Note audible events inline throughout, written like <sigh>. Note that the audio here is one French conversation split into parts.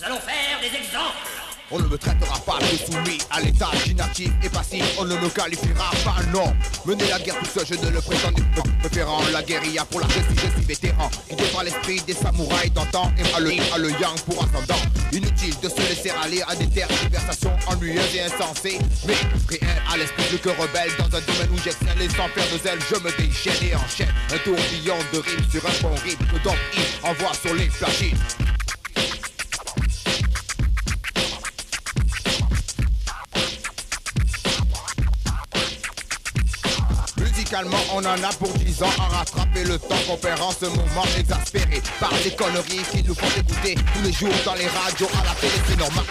Nous allons faire des exemples. On ne me traitera pas de soumis à l'état inactif et passif, on ne me qualifiera pas, non. Mener la guerre tout seul, je ne le prétends pas. Préférant la guérilla pour la justice, je suis vétéran. Guidé par l'esprit des samouraïs d'antan et à le à le yang pour ascendant. Inutile de se laisser aller à des conversations ennuyeuses et insensées. Mais rien à l'esprit plus que rebelle dans un domaine où j'excelle et sans faire de zèle, je me déchaîne et enchaîne. Un tourbillon de rimes sur un fond rythme que il envoie sur les flashines. Musicalement, on en a pour 10 ans à rattraper le temps qu'on perd en ce moment exaspéré par les conneries qui nous font écouter tous les jours dans les radios, à la télé, c'est normal.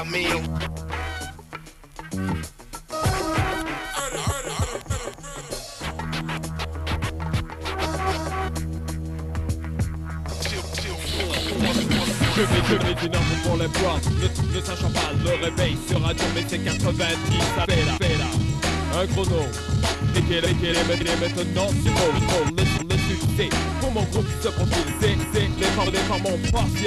I mean? Je vais, je vais d'une les bois. Ne, ne sachant pas le réveil sur radio mais c'est 90 ça fait Un chrono est, quel est maintenant? Pour le, le, le succès. Pour mon groupe se profile ont parti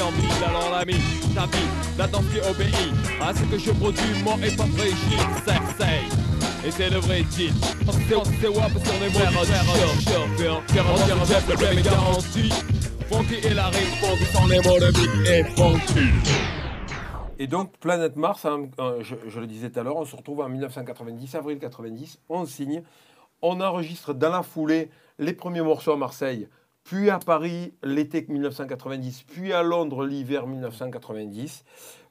et donc, Planète Mars, hein, euh, je, je le disais tout à l'heure, on se retrouve en 1990, avril 90, on signe, on enregistre dans la foulée les premiers morceaux à Marseille, puis à Paris l'été 1990, puis à Londres l'hiver 1990,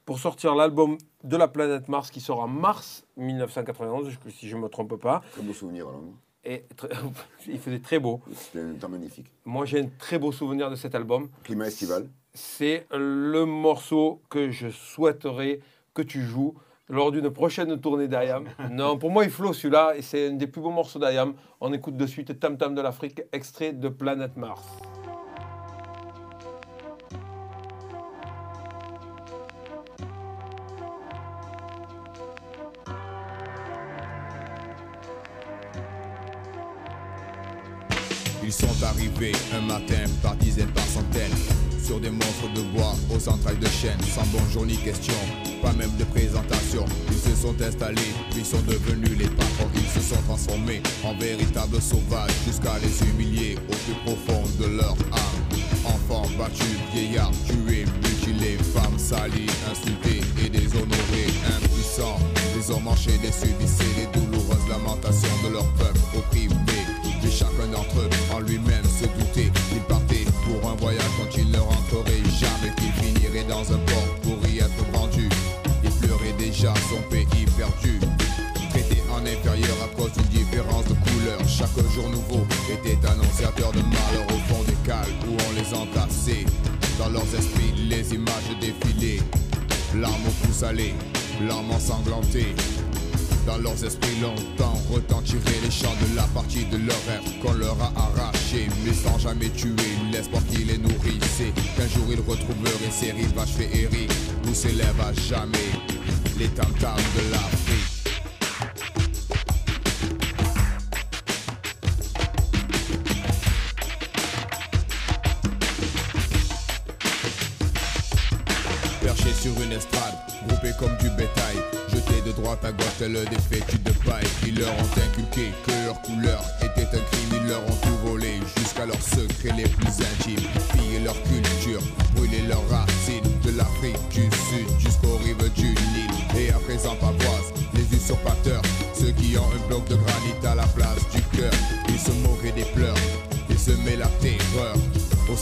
pour sortir l'album de la planète Mars qui sort en mars 1991, si je ne me trompe pas. Très beau souvenir alors. non? Et très- <laughs> il faisait très beau. C'était un temps magnifique. Moi, j'ai un très beau souvenir de cet album. Climat estival. C'est le morceau que je souhaiterais que tu joues lors d'une prochaine tournée d'Ayam. <laughs> Non, pour moi, il flot celui-là et c'est un des plus beaux morceaux d'Ayam. On écoute de suite Tam Tam de l'Afrique, extrait de Planète Mars. Ils sont arrivés un matin par dizaines, par centaines Sur des monstres de bois aux entrailles de chêne Sans bonjour ni question, pas même de présentation. Ils se sont installés, puis sont devenus les patrons. Ils se sont transformés en véritables sauvages Jusqu'à les humilier au plus profond de leur âme. Enfants battus, vieillards tués, mutilés Femmes salies, insultées et déshonorées Impuissants, les hommes enchaînés subissaient les douloureuses lamentations de leur peuple opprimé déjà son pays perdu, traité en inférieur à cause d'une différence de couleur. Chaque jour nouveau était annonciateur de malheur au fond des cales où on les entassait. Dans leurs esprits, les images défilaient, larmes au pouce salé, larmes ensanglantées. Dans leurs esprits longtemps retentiraient les chants de la partie de leur rêve qu'on leur a arraché Mais sans jamais tuer l'espoir qui les nourrissait Qu'un jour ils retrouveraient ces rivages féeriques Où s'élèvent à jamais les tam-tams de l'Afrique. Perché sur une estrade, groupés comme du bétail Jetés de droite à gauche des fétus de paille Qui leur ont inculqué que leur couleur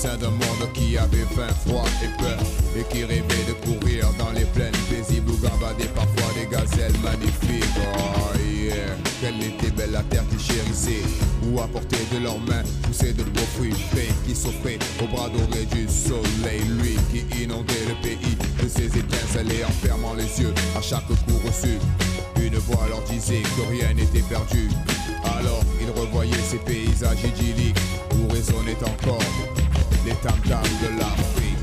sein d'un monde qui avait faim, froid et peur. Et qui rêvait de courir dans les plaines paisibles Où gambader parfois des gazelles magnifiques. Oh yeah. Quelle était belle la terre qu'ils chérissaient. Où apporter de leurs mains poussaient de beaux fruits frais Qui s'offraient au bras doré du soleil Lui qui inondait le pays de ses étincelles En fermant les yeux à chaque coup reçu. Une voix leur disait que rien n'était perdu. Alors il revoyait ces paysages idylliques où résonnait encore les tam-tams de l'Afrique.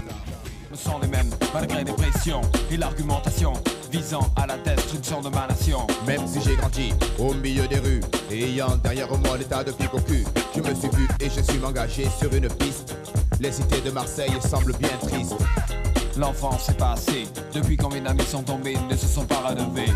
ne sont les mêmes malgré les pressions et l'argumentation visant à la destruction de ma nation. Même si j'ai grandi au milieu des rues ayant derrière moi l'état de pique au cul, je me suis vu et je suis engagé sur une piste. Les cités de Marseille semblent bien tristes. L'enfance est passée. Depuis combien d'amis sont tombés, ne se sont pas relevés.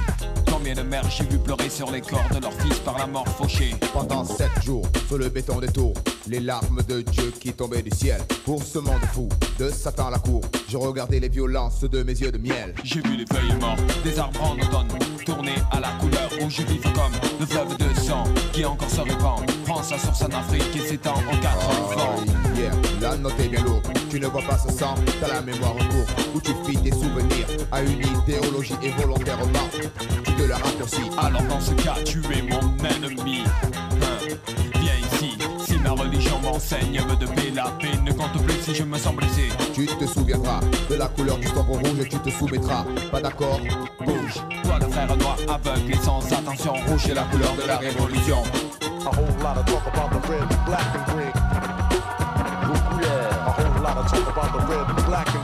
Combien de mères j'ai vu pleurer sur les corps de leurs fils par la mort fauchée. Pendant sept jours, sur le béton des tours, les larmes de Dieu qui tombaient du ciel. Pour ce monde fou, de Satan à la cour, je regardais les violences de mes yeux de miel. J'ai vu les feuilles mortes des arbres en automne tourner à la couleur rouge vive comme le fleuve de sang qui encore se répand. Sa source en Afrique et s'étend aux quatre vents. Oh, yeah, la note est bien lourde. Tu ne vois pas ce sang, t'as la mémoire en cours. Où tu fies tes souvenirs à une idéologie et volontairement. Tu te la raccourcis. Alors dans ce cas, tu es mon ennemi. Ma religion m'enseigne, me paix, la paix ne compte plus si je me sens blessé. Tu te souviendras de la couleur du tambour rouge et tu te soumettras. Pas d'accord? Bouge. Toi le frère noir aveugle et sans attention, rouge est la couleur de la révolution. A whole lot of talk about the red, black and green. A whole lot of talk about the red, black and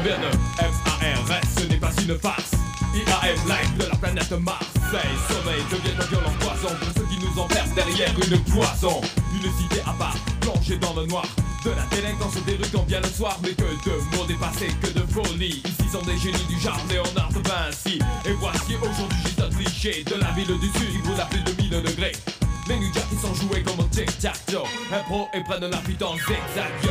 On vient de MARS, ce n'est pas une farce. IAM live de la planète Marseille. Sommeil devient un violent poison pour ceux qui nous enferment derrière une cloison. Une cité à part, plongée dans le noir. De la délinquance des rues vient le soir, mais que de mots dépassés, que de folie. Ici sont des génies du genre Léonard de Vinci. Et voici aujourd'hui juste un cliché de la ville du sud qui brûle à plus de 1000 degrés. Les New Jack qui sont joués comme au tic-tac-toe. Impro et prennent la fuite en zigzag yo.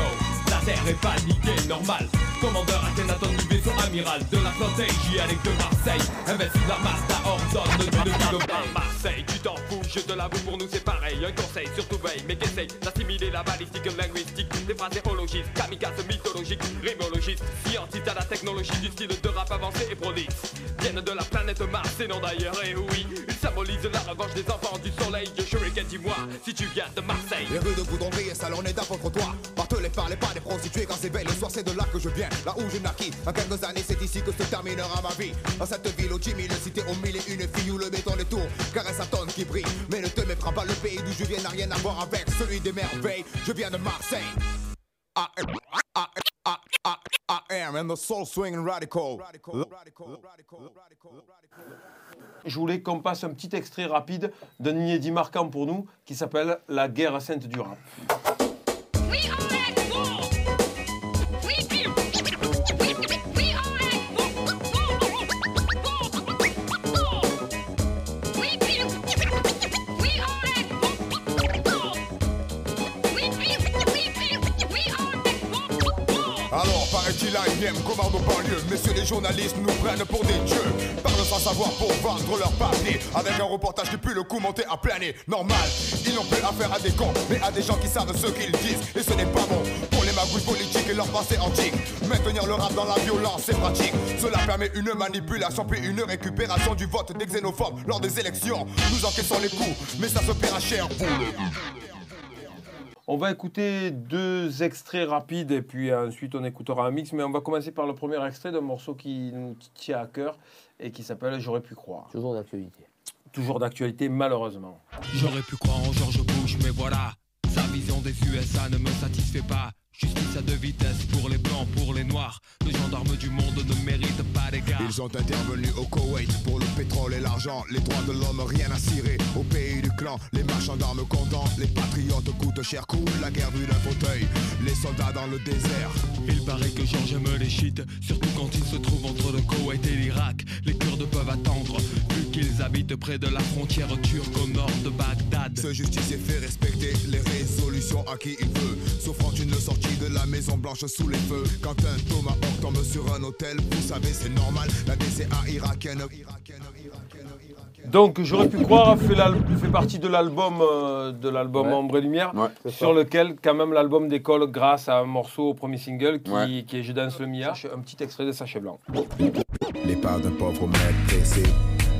La terre est paniquée, normal. Commandeur Akhenaton du vaisseau amiral de la flotte J avec de Marseille. Investis la Mazda ordonne de de Marseille. Tu t'en fous, je te l'avoue, pour nous c'est pareil. Un conseil, surtout veille, mais qu'essaye d'assimiler la balistique linguistique. Des phraséologistes, kamikazes mythologiques, rimologistes, scientifiques à la technologie du style de rap avancé et prolixe. Viennent de la planète Mars et non d'ailleurs, et oui, ils symbolisent la revanche des enfants du soleil. Shuriken, dis-moi si tu viens de Marseille. Les rues de Boudonville et salonnés d'apôtre-toi. Bartelé par les pas des prostituées quand c'est belle le soir, c'est de là que je viens. Là où je naquis, en quelques années, c'est ici que se terminera ma vie. Dans cette ville aux 10 000 cités, au mille et une filles où le béton des tours caresse sa tonne qui brille. Mais ne te méprends pas, le pays d'où je viens n'a rien à voir avec celui des merveilles. Je viens de Marseille. I am, I, I, I, I am and the soul swinging radical. Je voulais qu'on passe un petit extrait rapide d'un inédit marquant pour nous qui s'appelle La guerre sainte du rap. We are at Alors, paraît-il, AIM commande aux banlieues. Messieurs les journalistes nous prennent pour des dieux. Parlent sans savoir pour vendre leur papier. Avec un reportage qui pue le coup monté à planer. Normal, ils n'ont plus affaire à des cons, mais à des gens qui savent ce qu'ils disent. Et ce n'est pas bon pour les magouilles politiques et leur passé antique. Maintenir le rap dans la violence, c'est pratique. Cela permet une manipulation, puis une récupération du vote des xénophobes lors des élections. Nous encaissons les coups, mais ça se paiera cher. Vous, On va écouter deux extraits rapides et puis ensuite on écoutera un mix. Mais on va commencer par le premier extrait d'un morceau qui nous tient à cœur et qui s'appelle J'aurais pu croire. Toujours d'actualité. Toujours d'actualité, malheureusement. J'aurais pu croire en George Bush, mais voilà. Sa vision des USA ne me satisfait pas. Justice à deux vitesses pour les blancs, pour les noirs. Le gendarme du monde ne mérite pas d'égard. Ils sont intervenus au Koweït pour le pétrole et l'argent. Les droits de l'homme, rien à cirer. Au pays du clan, les marchands d'armes contents. Les patriotes coûtent cher, coule la guerre vue d'un fauteuil. Les soldats dans le désert. Il paraît que George aime les shit, surtout quand il se trouve entre le Koweït et l'Irak. Les Kurdes peuvent attendre, qu'ils habitent près de la frontière turque au nord de Bagdad. Ce justicier fait respecter les résolutions à qui il veut. S'offrant une sortie de la Maison Blanche sous les feux. Quand un tomahawk tombe sur un hôtel, vous savez, c'est normal. La DCA irakienne. Donc, j'aurais pu croire, fait, fait partie de l'album euh, de l'album Ouais. Ombre et Lumière, Ouais, sur ça. lequel, quand même, l'album décolle grâce à un morceau au premier single qui, Ouais. qui est Je danse le Mia. Un petit extrait de Sachet Blanc. Les pas d'un pauvre maître pressé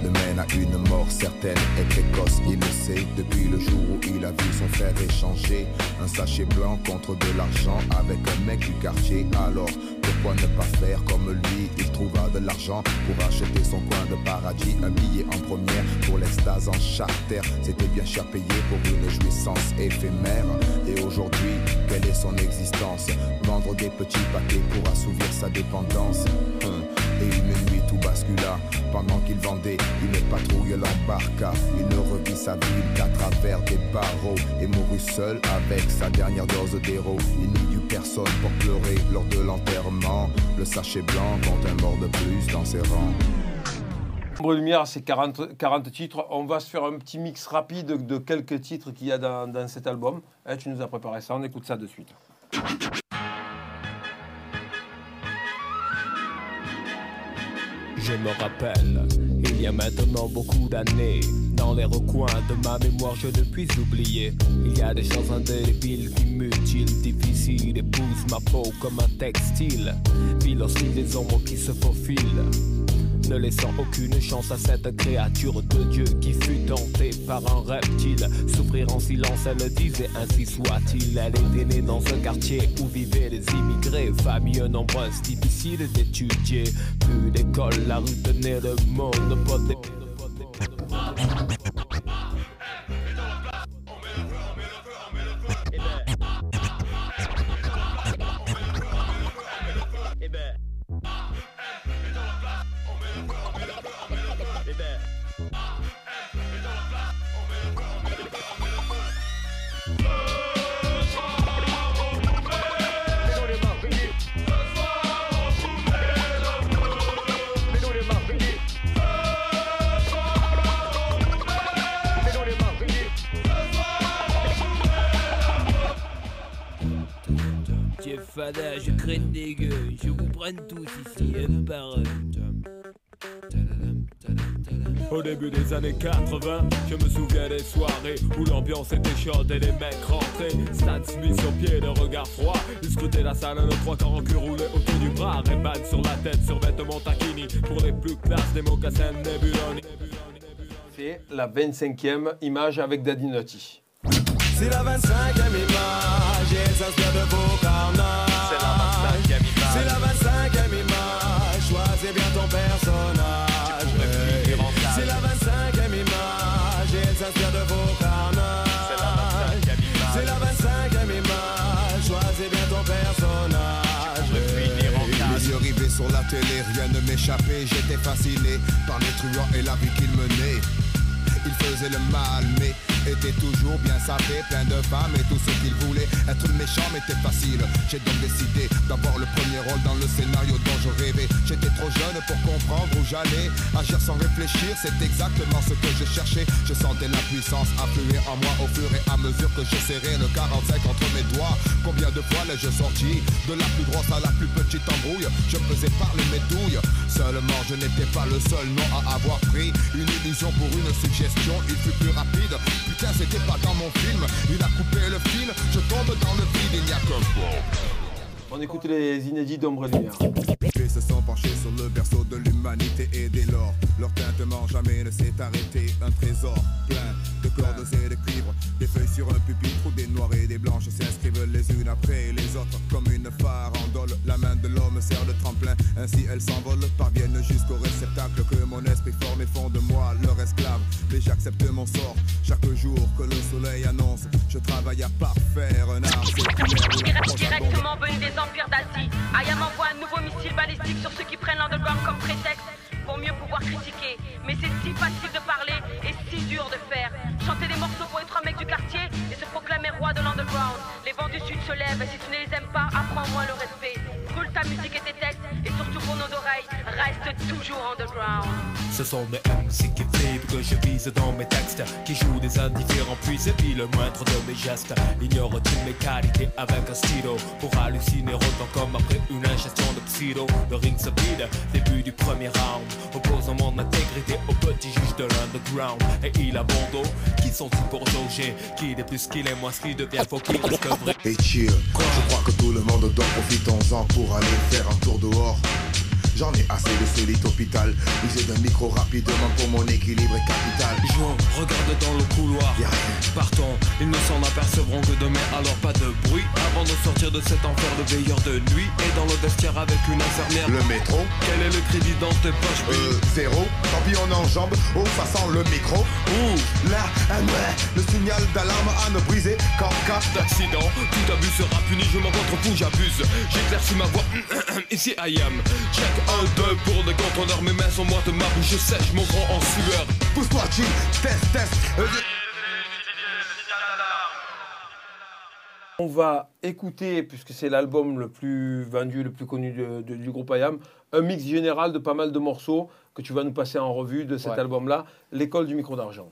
le mène à une mort certaine et précoce. Il le sait depuis le jour où il a vu son frère échanger un sachet blanc contre de l'argent avec un mec du quartier. Alors pourquoi ne pas faire comme lui? Il trouva de l'argent pour acheter son coin de paradis, un billet en première pour l'extase en charter. C'était bien cher payé pour une jouissance éphémère. Et aujourd'hui, quelle est son existence? Vendre des petits paquets pour assouvir sa dépendance. Hum. Et une nuit bascula Pendant qu'il vendait, une patrouille l'embarqua Il ne revit sa ville qu'à travers des barreaux Et mourut seul avec sa dernière dose d'héros Il n'y eut personne pour pleurer lors de l'enterrement Le sachet blanc compte un mort de plus dans ses rangs Ombre Lumière, c'est 40, 40 titres. On va se faire un petit mix rapide de quelques titres qu'il y a dans, cet album. Eh, tu nous as préparé ça, on écoute ça de suite. Je me rappelle, il y a maintenant beaucoup d'années, dans les recoins de ma mémoire, je ne puis oublier. Il y a des choses indélébiles qui mutilent, difficiles, et poussent ma peau comme un textile. Puis aussi des ombres qui se faufilent. Ne laissant aucune chance à cette créature de Dieu qui fut tentée par un reptile. Souffrir en silence, elle disait ainsi soit-il. Elle était née dans un quartier où vivaient les immigrés, famille nombreuse, difficile d'étudier. Plus d'école, la rue tenait le des. Fada, je craigne des gueux, je vous prenne tous ici, un par un. Au début des années 80, je me souviens des soirées où l'ambiance était chaude et les mecs rentraient. Stan Smith sur pied, le regard froid. Ils scrutaient la salle, le trois quarts en cul roulé autour du bras. Ray-Ban sur la tête, sur vêtements taquini. Pour les plus classes, des mocassins Nebuloni. C'est la 25e image avec Daddy Nutty. C'est la 25e image et elle s'inspire de vos carnages. Sur la télé, rien ne m'échappait. J'étais fasciné par les truands et la vie qu'ils menaient. Ils faisaient le mal, mais étaient toujours bien sapés, plein de femmes et tout ce qu'ils voulaient. Être méchant m'était facile. J'ai donc décidé d'avoir le premier rôle dans le scénario dont je rêvais. J'étais trop jeune pour comprendre où j'allais. Agir sans réfléchir, c'est exactement ce que je cherchais. Je sentais la puissance affluer en moi au fur et à mesure que je serrais le 45 entre mes doigts. Combien de fois l'ai-je sorti De la plus grosse à la plus petite embrouille? Je faisais parler mes douilles. Seulement, je n'étais pas le seul nom à avoir pris une illusion pour une suggestion. Il fut plus rapide. Putain, c'était pas dans mon film. Il a coupé le fil. Je tombe dans le vide. Il n'y a qu'un On écoute les inédits d'Ombre et Lumière. Les se sont penchés sur le berceau de l'humanité et dès lors, leur tintement jamais ne s'est arrêté. Un trésor plein de cordes et de cuivre, des feuilles sur un pupitre où des noirs et des blanches s'inscrivent les unes après les autres comme une farandole. La main de l'homme sert de tremplin, ainsi elles s'envolent, parviennent jusqu'au réceptacle que mon esprit forme et font de moi leur esclave. Mais j'accepte mon sort chaque lèvent et si tu ne les aimes pas, apprends-moi le respect. Roule ta musique et tes reste toujours underground. Ce sont mes MC qui vivent que je vise dans mes textes Qui jouent des indifférents puis et le moindre de mes gestes. Ignore-tu mes qualités avec un stylo Pour halluciner autant comme après une ingestion de pseudo. Le ring se vide, début du premier round Opposant mon intégrité au petit juge de l'underground. Et il a bon dos, qui sont-ils pour jauger Qui est plus qu'il est moins ce qui devient faux qui reste vrai Et chill, je crois que tout le monde dort, profitons-en pour aller faire un tour dehors. J'en ai assez de ce lit hôpital. User d'un micro rapidement pour mon équilibre est capital. Jouons, regarde dans le couloir. Y'a rien. Partons, ils ne s'en apercevront que demain, alors pas de bruit. Avant de sortir de cet enfer de veilleur de nuit. Et dans le vestiaire avec une infirmière. Le métro, Quel est le crédit dans tes poches, euh, zéro. Tant pis, on enjambe. Oh, ça sent le micro. Ouh, Là, un ouais, le signal d'alarme à ne briser qu'en cas d'accident, tout abus sera puni, je m'en contrefous, j'abuse. J'éclaircis ma voix, <clears throat> ici I am. Check 1, 2 pour mes mains sont moites, ma bouche sèche, mon grand en sueur. Pousse-toi, G, test, test. Euh, On va écouter, puisque c'est l'album le plus vendu, le plus connu de- de- du groupe IAM, un mix général de pas mal de morceaux que tu vas nous passer en revue de cet Ouais. album-là, L'école du micro d'argent.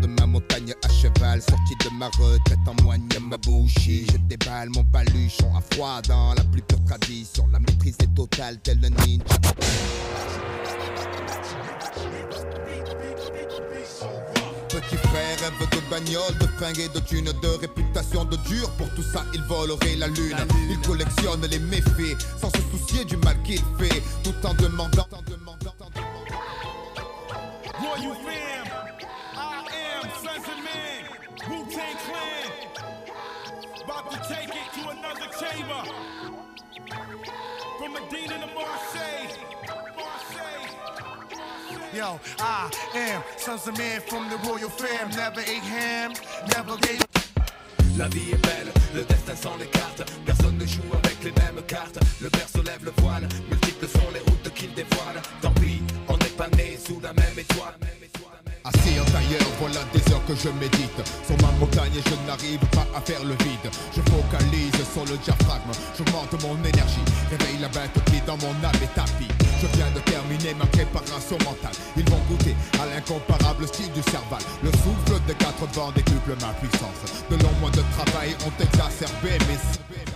De ma montagne à cheval, sorti de ma retraite en moigne ma bouchie. Je déballe mon baluchon à froid dans la plus pure tradition. La maîtrise est totale, tel le ninja. Petit frère rêve de bagnole, de fringues et de thunes, de réputation de dur. Pour tout ça, il volerait la lune. Il collectionne les méfaits, sans se soucier du mal qu'il fait, tout en demandant. Am Sons of Man, Wu Tang Clan. About to take it to another chamber. From Medina to Marseille. Marseille. Yo, I am sons of man from the royal fam. Never ate ham, never gave. La vie est belle, le destin sans les cartes. Personne ne joue avec les mêmes cartes. Le père se lève le voile, multiples sont les routes qu'il dévoile. Tant pis, on n'est pas né sous la même étoile. Assis en tailleur, voilà des heures que je médite. Sur ma montagne et je n'arrive pas à faire le vide. Je focalise sur le diaphragme, j'augmente mon énergie. Réveille la bête qui dans mon âme est tapis Je viens de terminer ma préparation mentale. Ils vont goûter à l'incomparable style du cerval. Le souffle des quatre vents décuple ma puissance. De longs mois de travail ont exacerbé mes...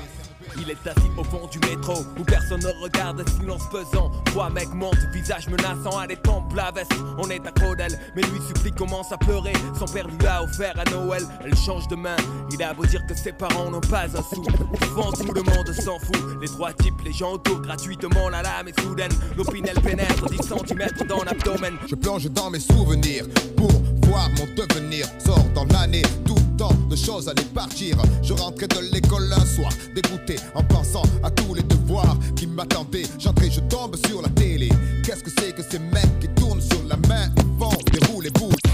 Il est assis au fond du métro où personne ne regarde, silence pesant. Trois mecs montent, visage menaçant à des la veste. On est accro d'elle, mais lui supplie, commence à pleurer. Son père lui a offert à Noël, elle change de main. Il a beau dire que ses parents n'ont pas un sou. Souvent tout le monde s'en fout. Les trois types, les gens autour, gratuitement la lame est soudaine. L'opinel pénètre 10 cm dans l'abdomen. Je plonge dans mes souvenirs pour voir mon devenir. Sors dans l'année, tout tant de choses allaient partir. Je rentrais de l'école un soir, dégoûté en pensant à tous les devoirs qui m'attendaient. J'entrais, je tombe sur la télé. Qu'est-ce que c'est que ces mecs qui tournent sur la main? Et font des roues les boules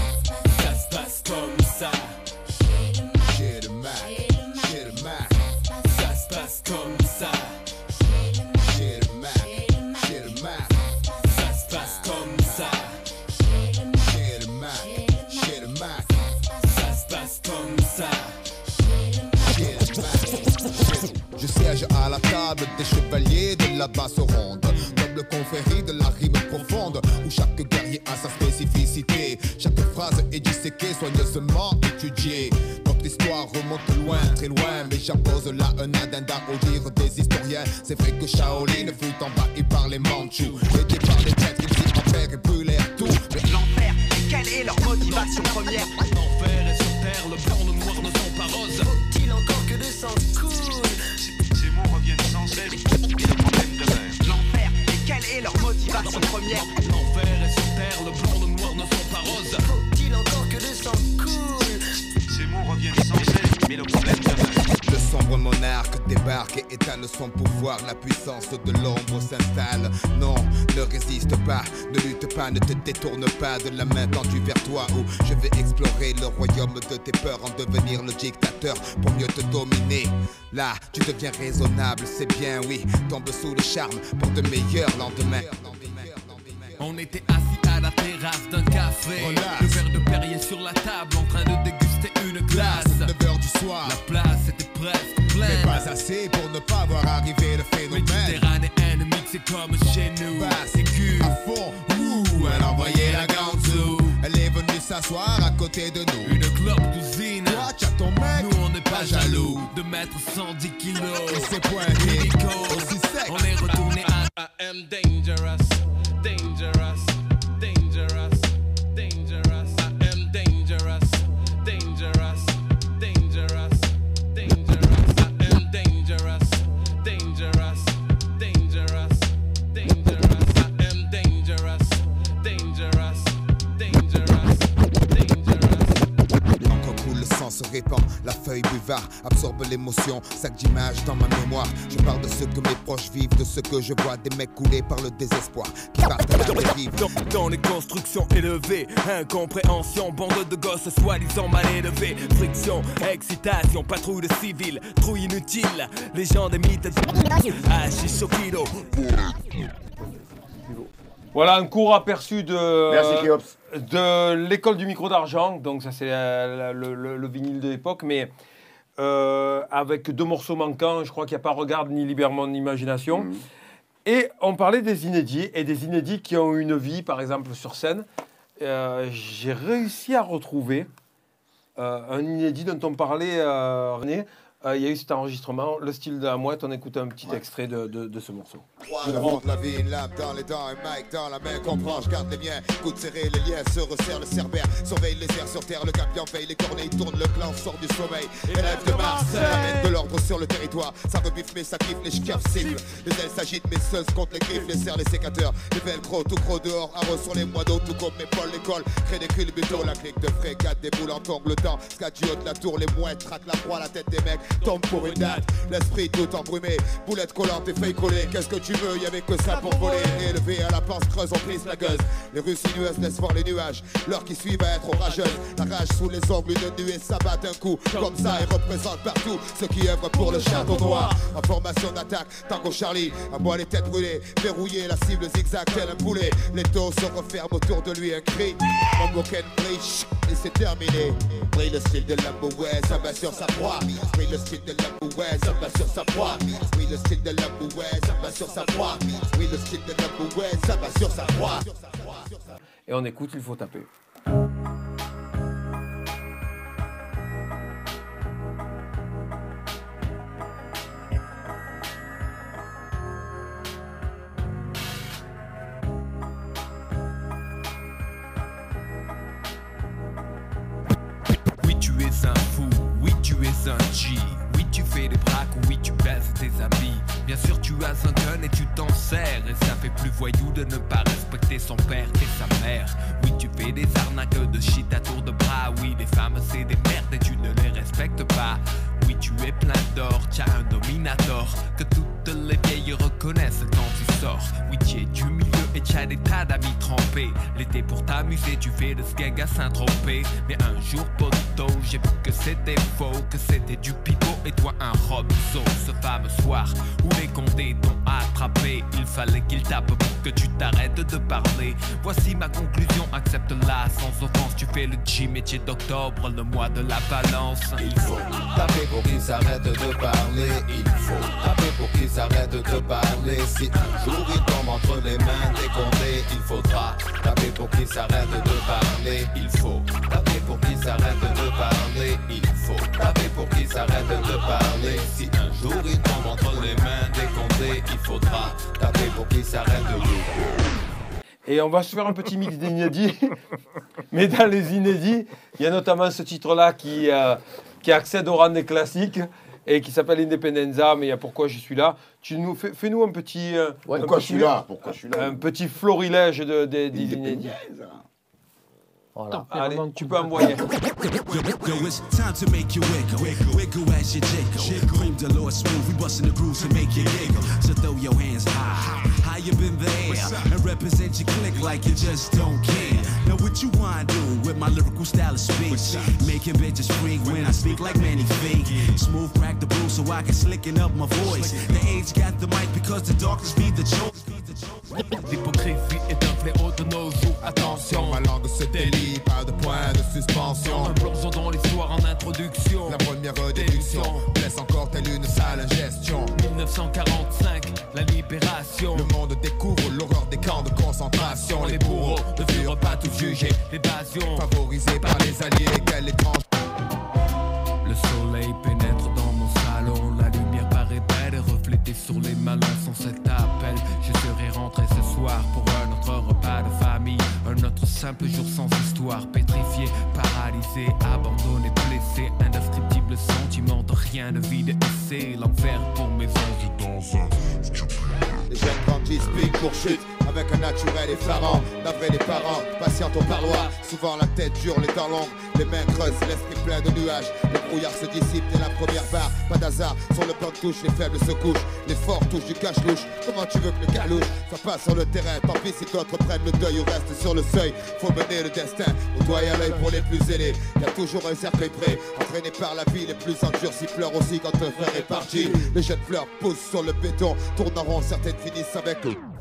à la table des chevaliers de la basse ronde. Noble confrérie de la rime profonde Où chaque guerrier a sa spécificité. Chaque phrase est disséquée, soigneusement étudiée Notre histoire remonte loin, très loin Mais j'impose là un addenda au dire des historiens. C'est vrai que Shaolin fut envahi par les Mandchous Aidés par les traîtres, ils s'y et brûlèrent tout. Mais L'enfer, quelle est leur motivation première? L'enfer première L'enfer le blanc, le noir ne sont pas roses. Faut-il encore que le sang coule? Ces mots reviennent sans cesse, mais le problème demeure. Le sombre monarque débarque et étale son pouvoir. La puissance de l'ombre s'installe. Non, ne résiste pas, ne lutte pas, ne te détourne pas de la main tendue vers toi. Où je vais explorer le royaume de tes peurs, en devenir le dictateur pour mieux te dominer. Là, tu deviens raisonnable, c'est bien, oui. Tombe sous le charme pour de meilleurs lendemains. On était assis à la terrasse d'un café. Relax. Le verre de Perrier sur la table, en train de déguster une glace. 9h du soir, La place était presque mais pleine. pas assez pour ne pas voir arriver le phénomène. Méditerranéenne mixée comme chez nous. Basse, s'asseoir à côté de nous. Une clope cousine. Toi, tu as ton mec, Nous on n'est pas pas jaloux de mettre 110 kilos. il s'est pointé, aussi sec. On est retourné à I am dangerous, dangerous, répand la feuille buvard, absorbe l'émotion, sac d'images dans ma mémoire. Je parle de ce que mes proches vivent, de ce que je vois, des mecs coulés par le désespoir, qui partent à la dérive. Dans, dans les constructions élevées, incompréhension, bande de gosses soi-disant mal élevés, friction, excitation, patrouille de civils, trouille inutile, les gens des mythes, hachis au kilo. Voilà un court aperçu de, Merci, de l'école du micro d'argent. Donc ça c'est euh, le, le- le vinyle de l'époque, mais euh, avec deux morceaux manquants. Je crois qu'il n'y a pas Regarde ni Libère mon imagination. Mhm. Et on parlait des inédits et des inédits qui ont une vie, par exemple sur scène. Euh, J'ai réussi à retrouver euh, un inédit dont on parlait, René. Euh, Il y a eu cet enregistrement, le style de la mouette. On écoute un petit extrait de, de- de ce morceau. Je monte la vie, une lame dans les dents, un mic dans la main, comprends, je garde les miens, coude serré, les liens se resserrent, le cerbère, surveille les airs sur terre, le gabion veille, les corneilles tournent, le clan sort du sommeil, élève de Mars, ramène de l'ordre sur le territoire, ça rebiffe mais ça kiffe, les chefs cibles, les ailes s'agitent, mes seuls contre les griffes, les serres, les sécateurs, les velcro, tout gros dehors, arrose sur les moineaux, tout comme mes poils, l'école, crée des culbutons, la clique de frégate, des boules en tongue, le temps, scatio de la tour, les mouettes, traque la proie, la tête des mecs, tombe pour une date, l'esprit tout embrumé, boulette collante et feuilles collées, qu'est-ce que tu veux, y'avait que ça pour voler, élevé à la pince creuse, on prise la gueuse, les rues sinueuses laissent voir les nuages, l'heure qui suit va être orageuse, la rage sous les ongles, une nuée s'abat un coup, comme ça et représente partout ceux qui œuvrent pour le château noir, en formation d'attaque, tango Charlie, à moi les têtes brûlées, verrouillé, la cible zigzag tel un poulet, les taux se referment autour de lui, un cri, brille, chut, et c'est terminé, brille le style de la ouais, ça va sur sa proie, style de la ouais, ça va sur sa proie, brille le style de la ouais, ça va sur sa proie, brille le style de la ouais, ça va sur sa proie. Et on écoute, il faut taper. Oui, tu fais des braques, oui, tu baises tes amis. Bien sûr, tu as un gun et tu t'en sers. Et ça fait plus voyou de ne pas respecter son père et sa mère. Oui, tu fais des arnaques de shit à tour de bras. Oui, les femmes, c'est des merdes et tu ne les respectes pas. Oui, tu es plein d'or, tu as un dominator que toutes les vieilles reconnaissent quand tu sors. Oui, tu es du milieu et tu as des tas d'amis trempés. L'été pour t'amuser, tu fais le skeg à Saint-Tropez. Mais un jour, poteau, j'ai vu que c'était faux, que c'était du pipeau et toi un Robso. Ce fameux soir où les condés t'ont attrapé, il fallait qu'ils tapent pour que tu t'arrêtes de parler. Voici ma conclusion, accepte-la sans offense. Tu fais le G métier d'octobre, le mois de la balance. Il faut taper pour qu'ils arrêtent de parler. Il faut taper pour qu'ils arrêtent de parler. Si un jour ils tombent entre les mains condés, il faudra taper pour qu'ils arrêtent de parler. Il faut taper pour qu'ils arrêtent de parler. Il faut taper pour qu'ils arrêtent de parler. Si un jour ils tombent entre les mains condés, il faudra taper pour qu'ils arrêtent de Et on va se faire un petit mix d'inédits. <laughs> Mais dans les inédits, il y a notamment ce titre-là qui, euh, qui accède au rang des classiques et qui s'appelle Independenza, mais il y a Pourquoi je suis là. Tu nous fais, fais-nous un petit. euh, un Pourquoi petit- je suis là? Pourquoi je suis là? Un petit florilège de, de- des inédits. Voilà. Allez, tu peux envoyer. Now what you wanna do with my lyrical style of speech? Making bitches freak when I speak like many fake. Smooth crack the blue so I can slicken up my voice. The age got the mic because the darkness the choice. L'hypocrisie est un fléau de nos jours, attention. Ma langue se délie, pas de point de suspension. Un plongeon dans l'histoire en introduction. La première déduction blesse encore telle une sale ingestion. 1945, la libération. Le monde découvre Les bourreaux ne furent pas tous jugés. L'évasion, favorisés par les alliés, quel étrange. Le soleil pénètre dans mon salon, la lumière paraît belle reflétée sur les malins sans cet appel. Je serai rentré ce soir pour un autre repas de famille, un autre simple jour sans histoire, pétrifié, paralysé, abandonné, blessé, indescriptible sentiment de rien de vide et c'est l'enfer pour mes anges dans un Les jeunes grandissent, chute. Avec un naturel effarant. Navré les parents, patiente au parloir, souvent la tête dure, les dents longues, les mains creuses, l'esprit plein de nuages. Le brouillard se dissipe dès la première barre, pas d'hasard, sur le plan de touche, les faibles se couchent, les forts touchent du cache-louche. Comment tu veux que le galouche ça passe sur le terrain? Tant pis si d'autres prennent le deuil ou restent sur le seuil. Faut mener le destin au doigt et à l'œil pour les plus ailés. Y a toujours un cercle prêt, entraîné par la vie, les plus endurcis pleurent aussi quand le frère est parti. Les jeunes fleurs poussent sur le béton, tournent en rond, certaines finissent avec eux.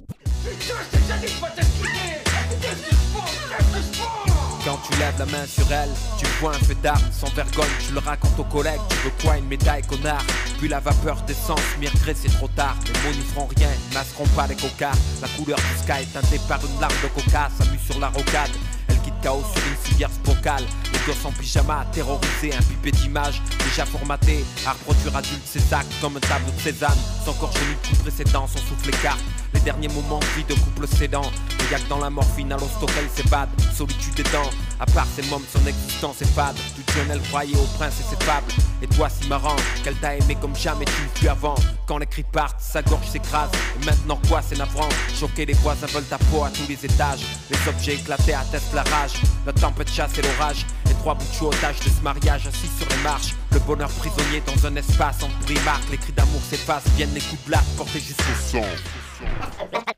Quand tu lèves la main sur elle, tu vois un feu d'armes sans vergogne, tu le racontes aux collègues, tu veux quoi une médaille connard? Puis la vapeur d'essence, regrets c'est trop tard, les mots n'y feront rien, masqueront pas les cocards. La couleur du sky est teintée par une larme de coca, s'amuse sur la rocade. Elle quitte KO sur une civière spocale. Les gosses en pyjama, terrorisés, un pipé d'images Déjà formaté, à reproduire adulte ses actes Comme un tableau de Cézanne. Sans corps genu coup précédent, son souffle écarte. Les derniers moments vie de couple cédant. Le y'a que dans la morphine, à l'hosto qu'elle s'évade. Solitude et dents, à part ses mômes, son existence est fade. Du jeune elle croyait au prince et ses fables. Et toi si marrant, qu'elle t'a aimé comme jamais tu ne fus avant. Quand les cris partent, sa gorge s'écrase. Et maintenant quoi c'est navrant. Choquer les voisins veulent ta peau à tous les étages. Les objets éclatés attestent la rage. La tempête chasse et l'orage. Les trois bouts de otages de ce mariage assis sur les marches. Le bonheur prisonnier dans un espace en primarque Les cris d'amour s'effacent, viennent les coups de blague portés jusqu'au son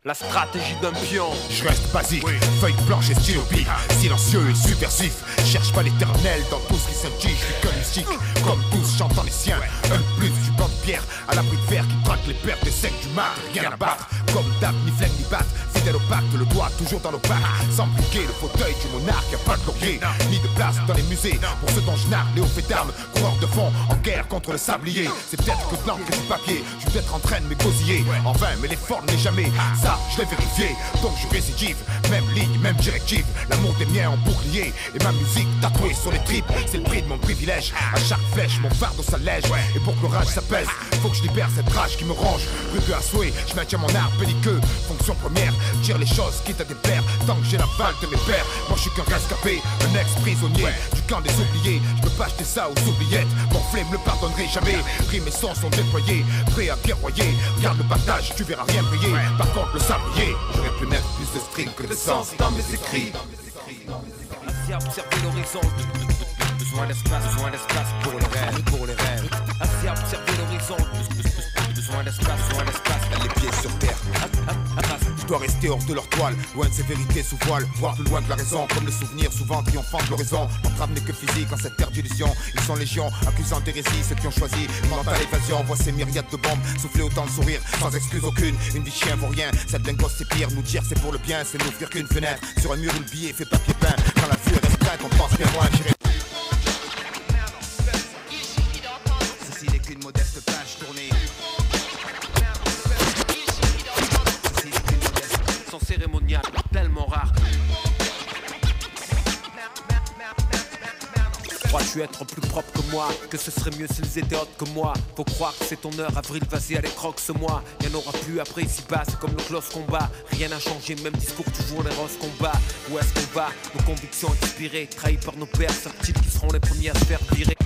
la stratégie d'un pion. Je reste basique, feuille blanche et stylo bic Silencieux et subversif. Cherche pas l'éternel dans tout ce qui se Je suis mystique, comme tous chantant les siens. Un plus pierre À l'abri de verre qui traque les pertes des secs du mar. Rien à battre, comme dame, ni flingue, ni batte Fidèle au pacte, le doigt toujours dans nos pattes Sans piquer le fauteuil du monarque Y'a pas de laurier, ni de place dans les musées. Pour ceux dont je narre les hauts faits d'armes. Coureurs de fond, en guerre contre le sablier. C'est peut-être que de l'encre et du papier Je suis peut-être en train de m'égosiller En vain, mais l'effort n'est jamais ça. Je l'ai vérifié, donc je récidive. Même ligne, même directive, l'amour des miens en bouclier. Et ma musique tatouée sur les tripes, c'est le prix de mon privilège. À chaque flèche, mon fardeau s'allège. Et pour que l'orage s'apaise, faut que je libère cette rage qui me Plus que à souhait, je maintiens mon art belliqueux. Fonction première, dire les choses quitte à déplaire Tant que j'ai la balle de mes pères, moi je suis qu'un rescapé Un ex-prisonnier du camp des oubliés. Je peux pas acheter ça aux oubliettes, mon flemme le pardonnerai jamais. Rimes et sons sont déployés, prêts à guerroyer Regarde le partage, tu verras rien briller. Par contre le sablier, j'aurais pu mettre plus de string que de sens dans mes écrits. Assis à observer l'horizon. Besoin d'espace, besoin d'espace pour les rêves, pour les rêves. Assis à Besoin d'espace, les pieds sur terre je dois rester hors de leur toile, loin de ces vérités sous voile, voir plus loin que la raison, comme le souvenir souvent triomphant de l'horizon. L'entrave n'est que physique en cette terre d'illusion. Ils sont légions, accusant d'hérésie, ceux qui ont choisi une mentale évasion. Voit ces myriades de bombes souffler autant de sourires, sans excuse aucune. Une vie chien vaut rien, cette lingosse c'est pire. Nous dire c'est pour le bien, c'est n'ouvrir qu'une fenêtre. Sur un mur où le billet fait papier peint, quand la vue reste prête, on pense bien loin. J'irai Crois-tu être plus propre que moi Que ce serait mieux s'ils étaient autres que moi. Faut croire que c'est ton heure, avril, vas-y, allez, croque ce mois Y'en aura plus après ici-bas, c'est comme le close combat. Rien n'a changé, même discours, toujours les roses combat Où est-ce qu'on va? Nos convictions inspirées, trahies par nos pères Sorties qui seront les premiers à se faire virer.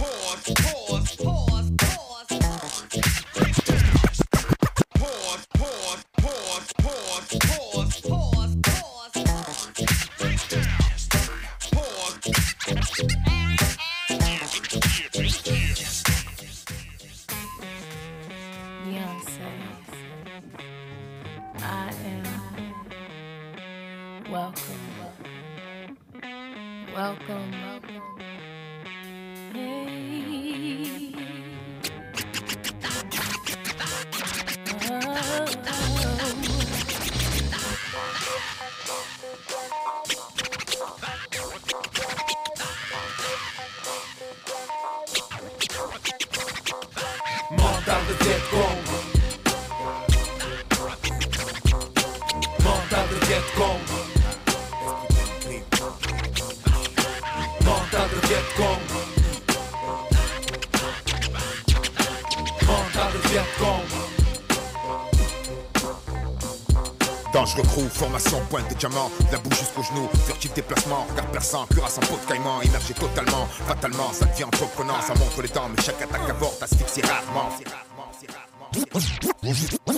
Fatalement, ça devient entreprenant, ça montre les temps, mais chaque attaque avorte, asphyxie rarement.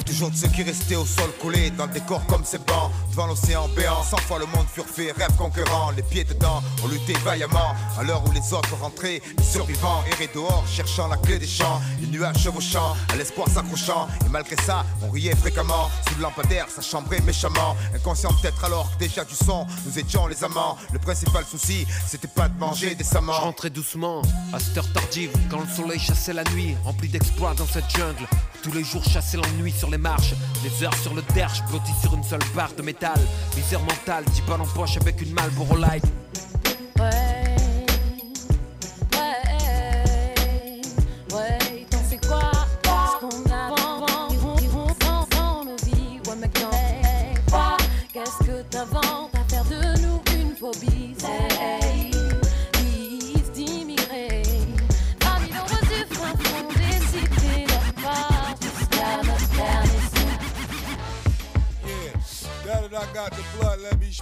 Toujours de ceux qui restaient au sol collés dans le décor comme ces bancs Devant l'océan béant, cent fois le monde furfait, rêve conquérant Les pieds dedans, on luttait vaillamment. À l'heure où les autres rentraient, les survivants erraient dehors Cherchant la clé des champs, les nuages chevauchant À l'espoir s'accrochant, et malgré ça, on riait fréquemment Sous le lampadaire, ça chambrait méchamment. Inconscient peut-être alors que déjà du son, nous étions les amants. Le principal souci, c'était pas de manger décemment Je rentrais doucement, à cette heure tardive, quand le soleil chassait la nuit, rempli d'exploits dans cette jungle. Tous les jours chasser l'ennui sur les marches, les heures sur le derche, blotti sur une seule barre de métal. Misère mentale, 10 balles en poche avec une malle pour light. Ouais, ouais, ouais,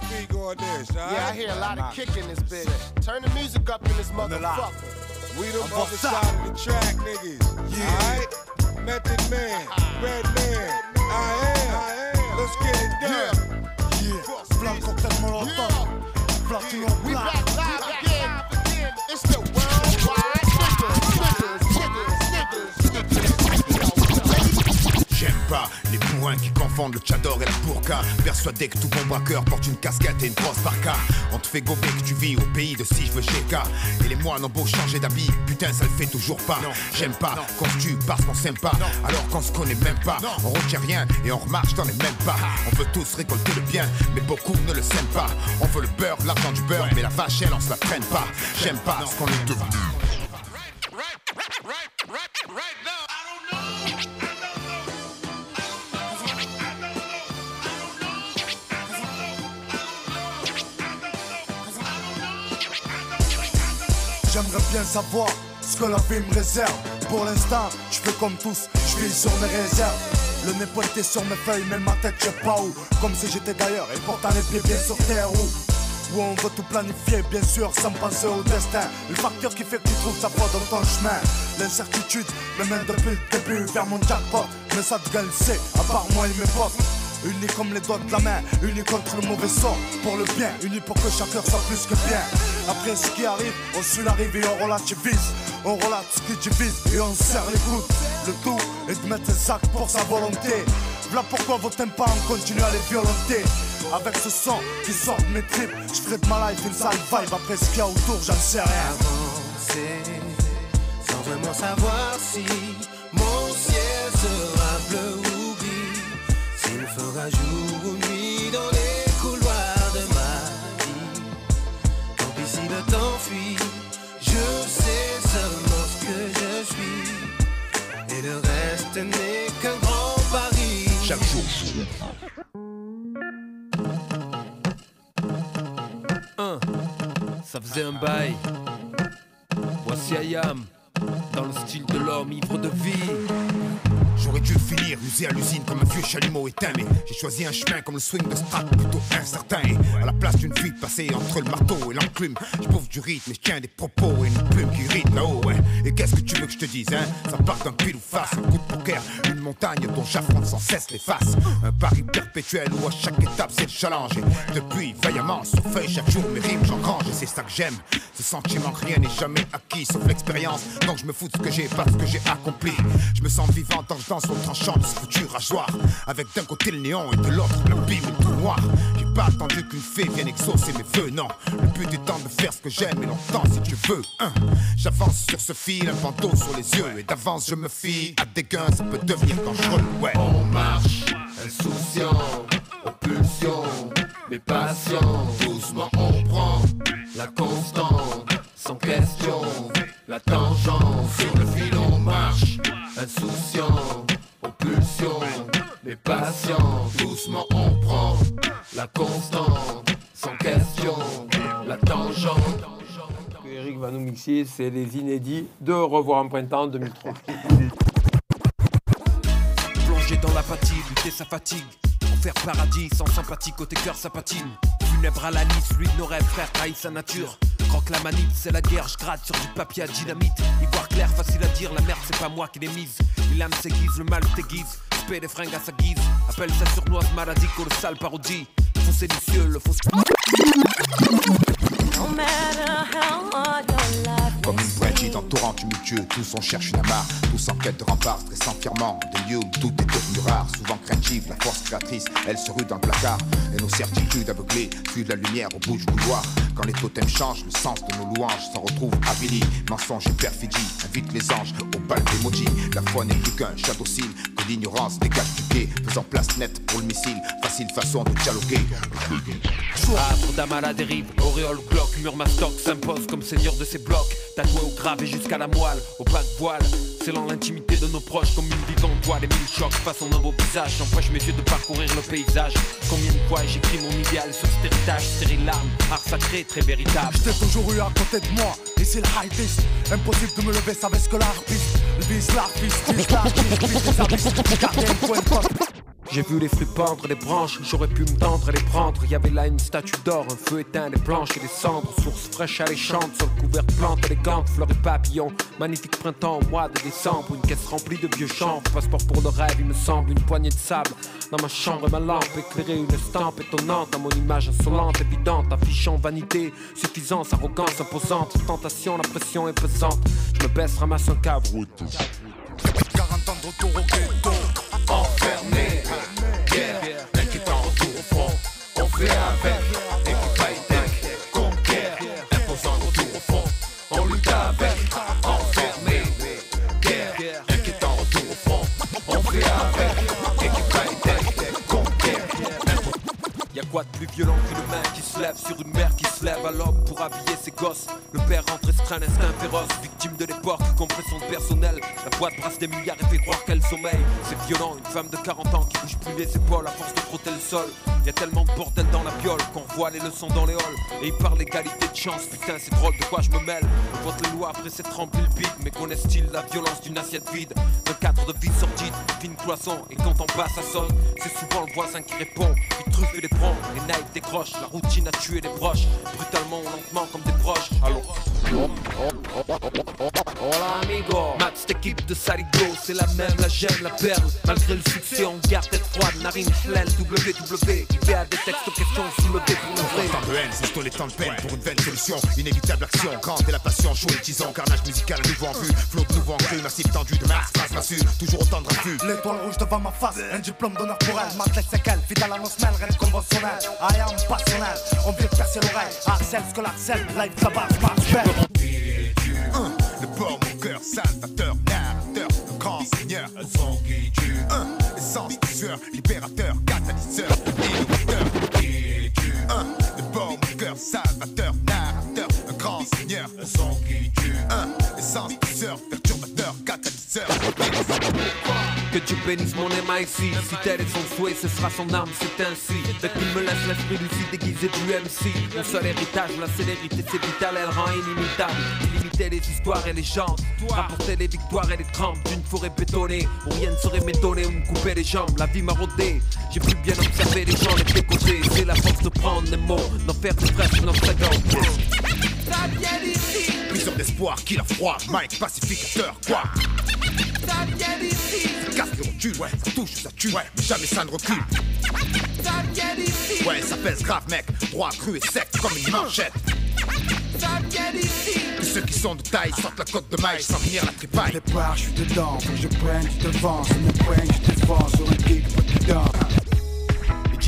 speak on this. all Yeah, I hear a lot of kick in this bitch. Turn the music up in this motherfucker. We the I'm other both side of the track, niggas. Yeah. Alright? Method Man, Red Man, I am. Let's get it done. Yeah. Plein cocktail molotov. Platinum We back live again. It's the worldwide niggas, niggas, niggas, niggas. J'aime pas les bourrins qui confondent le tchador et la pourka Persuadé que tout bon braqueur porte une casquette et une grosse barca On te fait gober que tu vis au pays de si je veux Et les moines ont beau changer d'habit, putain ça le fait toujours pas J'aime pas qu'on se tue parce qu'on s'aime pas Alors qu'on se connaît même pas On retient rien et on remarche dans les mêmes pas On veut tous récolter le bien, mais beaucoup ne le s'aiment pas On veut le beurre, l'argent du beurre, mais la vache elle on se la traîne pas J'aime pas ce qu'on est devenu J'aimerais bien savoir ce que la vie me réserve. Pour l'instant, je fais comme tous, je vis sur mes réserves. Le nez pointé sur mes feuilles, mais ma tête, je sais pas où. Comme si j'étais d'ailleurs, et pourtant les pieds bien sur terre où? Où on veut tout planifier, bien sûr, sans penser au destin. Le facteur qui fait que tu trouves sa foi dans ton chemin. L'incertitude me mène depuis le début vers mon jackpot. Mais ça gueule, c'est, à part moi et mes potes. Unis comme les doigts de la main, unis contre le mauvais sort, pour le bien, unis pour que chacun soit plus que bien. Après ce qui arrive, on suit l'arrivée et on relativise. On relate ce qui divise et on serre les coudes. Le tout est de mettre ses actes pour sa volonté. Voilà pourquoi vos tympans continuent à les violenter. Avec ce son qui sort de mes tripes, je ferai de ma life une sale vibe. Après ce qu'il y a autour, j'en sais rien. avancer sans vraiment savoir si mon ciel Hein, ça faisait un bail. Voici Ayam, dans le style de l'homme ivre de vie. J'aurais dû finir. Usé à l'usine comme un vieux chalumeau éteint Mais j'ai choisi un chemin comme le swing de Strat plutôt incertain. Et à la place d'une vie passée entre le marteau et l'enclume. Je bouffe du rythme et je tiens des propos et une plume qui rite là-haut. Et qu'est-ce que tu veux que je te dise hein? Ça part d'un pile ou face, un coup de poker. Une montagne dont j'affronte sans cesse les faces. Un pari perpétuel où à chaque étape c'est le challenge Et depuis vaillamment sur feuille chaque jour mes rimes j'engrange. Et c'est ça que j'aime, ce sentiment rien n'est jamais acquis Sauf l'expérience, donc je me fous de ce que j'ai pas de ce que j'ai accompli. Je me sens vivant tant je danse au tranchant de ce foutu rasoir Avec d'un côté le néon et de l'autre le bim et tout noir J'ai pas attendu qu'une fée vienne exaucer mes vœux, non Le but étant de faire ce que j'aime et longtemps si tu veux hein. J'avance sur ce fil, un bandeau sur les yeux Et d'avance je me fie à des gains, ça peut devenir dangereux, ouais On marche, insouciant, aux pulsions, mais patient. Doucement on prend la constante, sans question. La tangente sur le fil pulsions, mais patient. Doucement on prend la constante, sans question. La tangente. que Eric va nous mixer, c'est les inédits de Revoir en printemps 2003. Plonger dans l'apathie, lutter sa fatigue. En faire paradis, sans sympathie, côté cœur ça patine. Funèbre à la lisse, lui de nos rêves, frère, trahit sa nature. Croque la manite, c'est la guerre, je gratte sur du papier à dynamite. Y voir clair, facile à dire, la merde c'est pas moi qui l'ai mise. Et l'âme s'aiguise, le mal t'aiguise. Des fringues à sa guise. Appelle sa surnoise maladie colossale parodie. Faux séditieux, le faux. No matter how hard your life Comme une Bridget dans torrent tumultueux, tous on cherche une amarre, tous en quête de rempart, stressant fièrement, de lieux où tout est devenu rare, souvent craintive, la force créatrice, elle se rue dans le placard, et nos certitudes aveuglées fuient de la lumière au bout du couloir. Quand les totems changent, le sens de nos louanges s'en retrouve avili, mensonge et perfidie, invite les anges au bal d'emoji, la foi n'est plus qu'un château cil, que l'ignorance dégage du quai, faisant place nette pour le missile, facile façon de dialoguer. D'âme à la dérive, auréole, glock, mur mastoc s'impose comme seigneur de ses blocs. Tatoué au gravé jusqu'à la moelle, au de voile. Scellant l'intimité de nos proches comme une vivante voile. Et mille chocs face à beau visage, j'empêche mes yeux de parcourir le paysage. Combien de fois j'écris mon idéal sur cet héritage, stérile larmes, art sacré, très véritable. Je t'ai toujours eu à côté de moi, et c'est le high beast. Impossible de me lever, ça baisse que l'artiste. Le bis, l'artiste, bis, les de. J'ai vu les fruits pendre les branches, j'aurais pu me tendre et les prendre. Y avait là une statue d'or, un feu éteint, des planches et des cendres. Source fraîche alléchante, sur le couvert plante élégante, fleurs et papillons. Magnifique printemps au mois de décembre, une caisse remplie de vieux chanvre. Passeport pour le rêve, il me semble, une poignée de sable. Dans ma chambre et ma lampe éclairée, une estampe étonnante. À mon image insolente, évidente, affichant vanité, suffisance, arrogance imposante. Tentation, la pression est pesante. Je me baisse, ramasse un câble. 40 ans de au. Enfermé, guerre, inquiétant retour au. On fait avec, Quoi de plus violent qu'une main qui se lève sur une mère qui se lève à l'aube pour habiller ses gosses. Le père rentre estreint, instinct féroce, victime de l'époque, compression de personnel. La boîte brasse des milliards et fait croire qu'elle sommeille. C'est violent, une femme de 40 ans qui bouge plus les épaules à force de frotter le sol. Y'a tellement de bordel dans la piole qu'on voit les leçons dans les halls. Et il parle égalité de chance, putain c'est drôle de quoi je me mêle? On vote les lois après s'être rempli le bide. Mais connaissent-ils la violence d'une assiette vide? Un cadre de vie sordide, fine cloison Et quand on passe ça sonne, c'est souvent le voisin qui répond. Puis truffe et les prend, les naïfs décrochent La routine a tué les proches, brutalement ou lentement comme des proches. Allons Hola amigo équipe de Saligo, c'est la même, la gemme, la perle Malgré le succès, on garde tête froide, narine, flemme, WW PA des textes aux questions soulevées pour le vrai Tant de haine, c'est les temps de peine pour une vaine solution. Inévitable action, grande et la passion, chaud et tisant. Carnage musical, nouveau en vue. Flotte nouveau en cru, massif tendu de Mars, face massue. Toujours autant de refus. L'étoile rouge devant ma face, un diplôme d'honneur pour elle. Ma tête c'est qu'elle, fidèle à nos semelles, rien de conventionnel. I am passionnel, on vient de percer l'oreille. Harcèle ce que l'harcèle, live ça base, marche belle. Salvateur, narrateur, grand seigneur. Qui tue. Un, essence, sueur, libérateur, catalyseur, innovateur. Qui tue. Un, le mon cœur, salvateur, Que Dieu bénisse mon MIC Si tel est son souhait, ce sera son arme, c'est ainsi. Dès qu'il me laisse l'esprit lucide déguisé du MC Mon seul héritage, la célérité c'est vital, elle rend inimitable. Illimiter les histoires et les gens. Rapporter les victoires et les trempes d'une forêt bétonnée Où rien ne saurait m'étonner ou me couper les jambes La vie m'a rodé, j'ai pu bien observer les gens les décotés C'est la force de prendre les mots, d'en faire du presque notre sagesse Ça vient d'ici. Prison d'espoir, killer froid, Mike pacificateur, quoi? Ça vient d'ici. Ça casse le recul, ouais, ça touche, ça tue, mais jamais ça ne recule. Ça vient d'ici. Ouais, ça pèse grave, mec, droit, cru et sec comme une manchette. Ça vient d'ici. Ceux qui sont de taille sortent la côte de maille sans venir la tripaille. Les parts, je suis dedans, faut que je prenne devant. C'est mon point, je défends sur un kick, pas de dedans.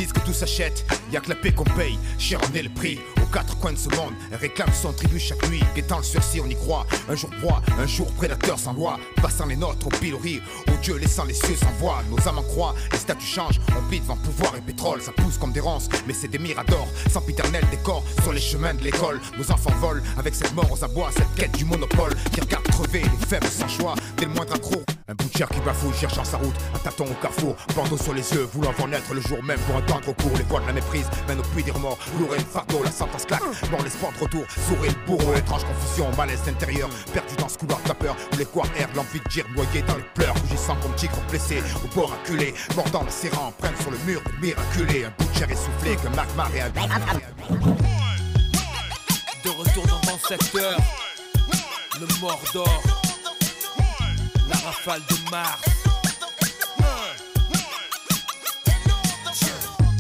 Disent que tout s'achète, y'a que la paix qu'on paye, cher en est le prix. Aux quatre coins de ce monde, réclame son tribut chaque nuit. Guettant le sursis, on y croit. Un jour proie, un jour prédateur sans loi. Passant les nôtres au pilori, au Dieu laissant les cieux sans voix. Nos âmes en croient, les statuts changent. On plie devant pouvoir et pétrole, ça pousse comme des ronces. Mais c'est des miradors, sans piternel décor. Sur les chemins de l'école, nos enfants volent. Avec cette mort aux abois, cette quête du monopole. Qui regarde crever les faibles sans choix, dès le moindre accroc. Un butcher qui bafouille, cherchant sa route, un tâton au carrefour, bandeau sur les yeux, voulant voir naître le jour même pour attendre au cours. Les voix de la méprise mènent au puits des remords, lourd et le fardeau, la sentence claque, bon l'espoir de retour, sourire le bourreau, étrange confusion, malaise intérieur, perdu dans ce couloir de vapeur, où les coires errent, l'envie de dire noyé dans les pleurs, rougissant comme tigre blessé, au bord acculé, mordant la serrant, prennent sur le mur, miraculé, un butcher essoufflé, que magma un De retour dans mon secteur, le Mordor, la rafale de Mars.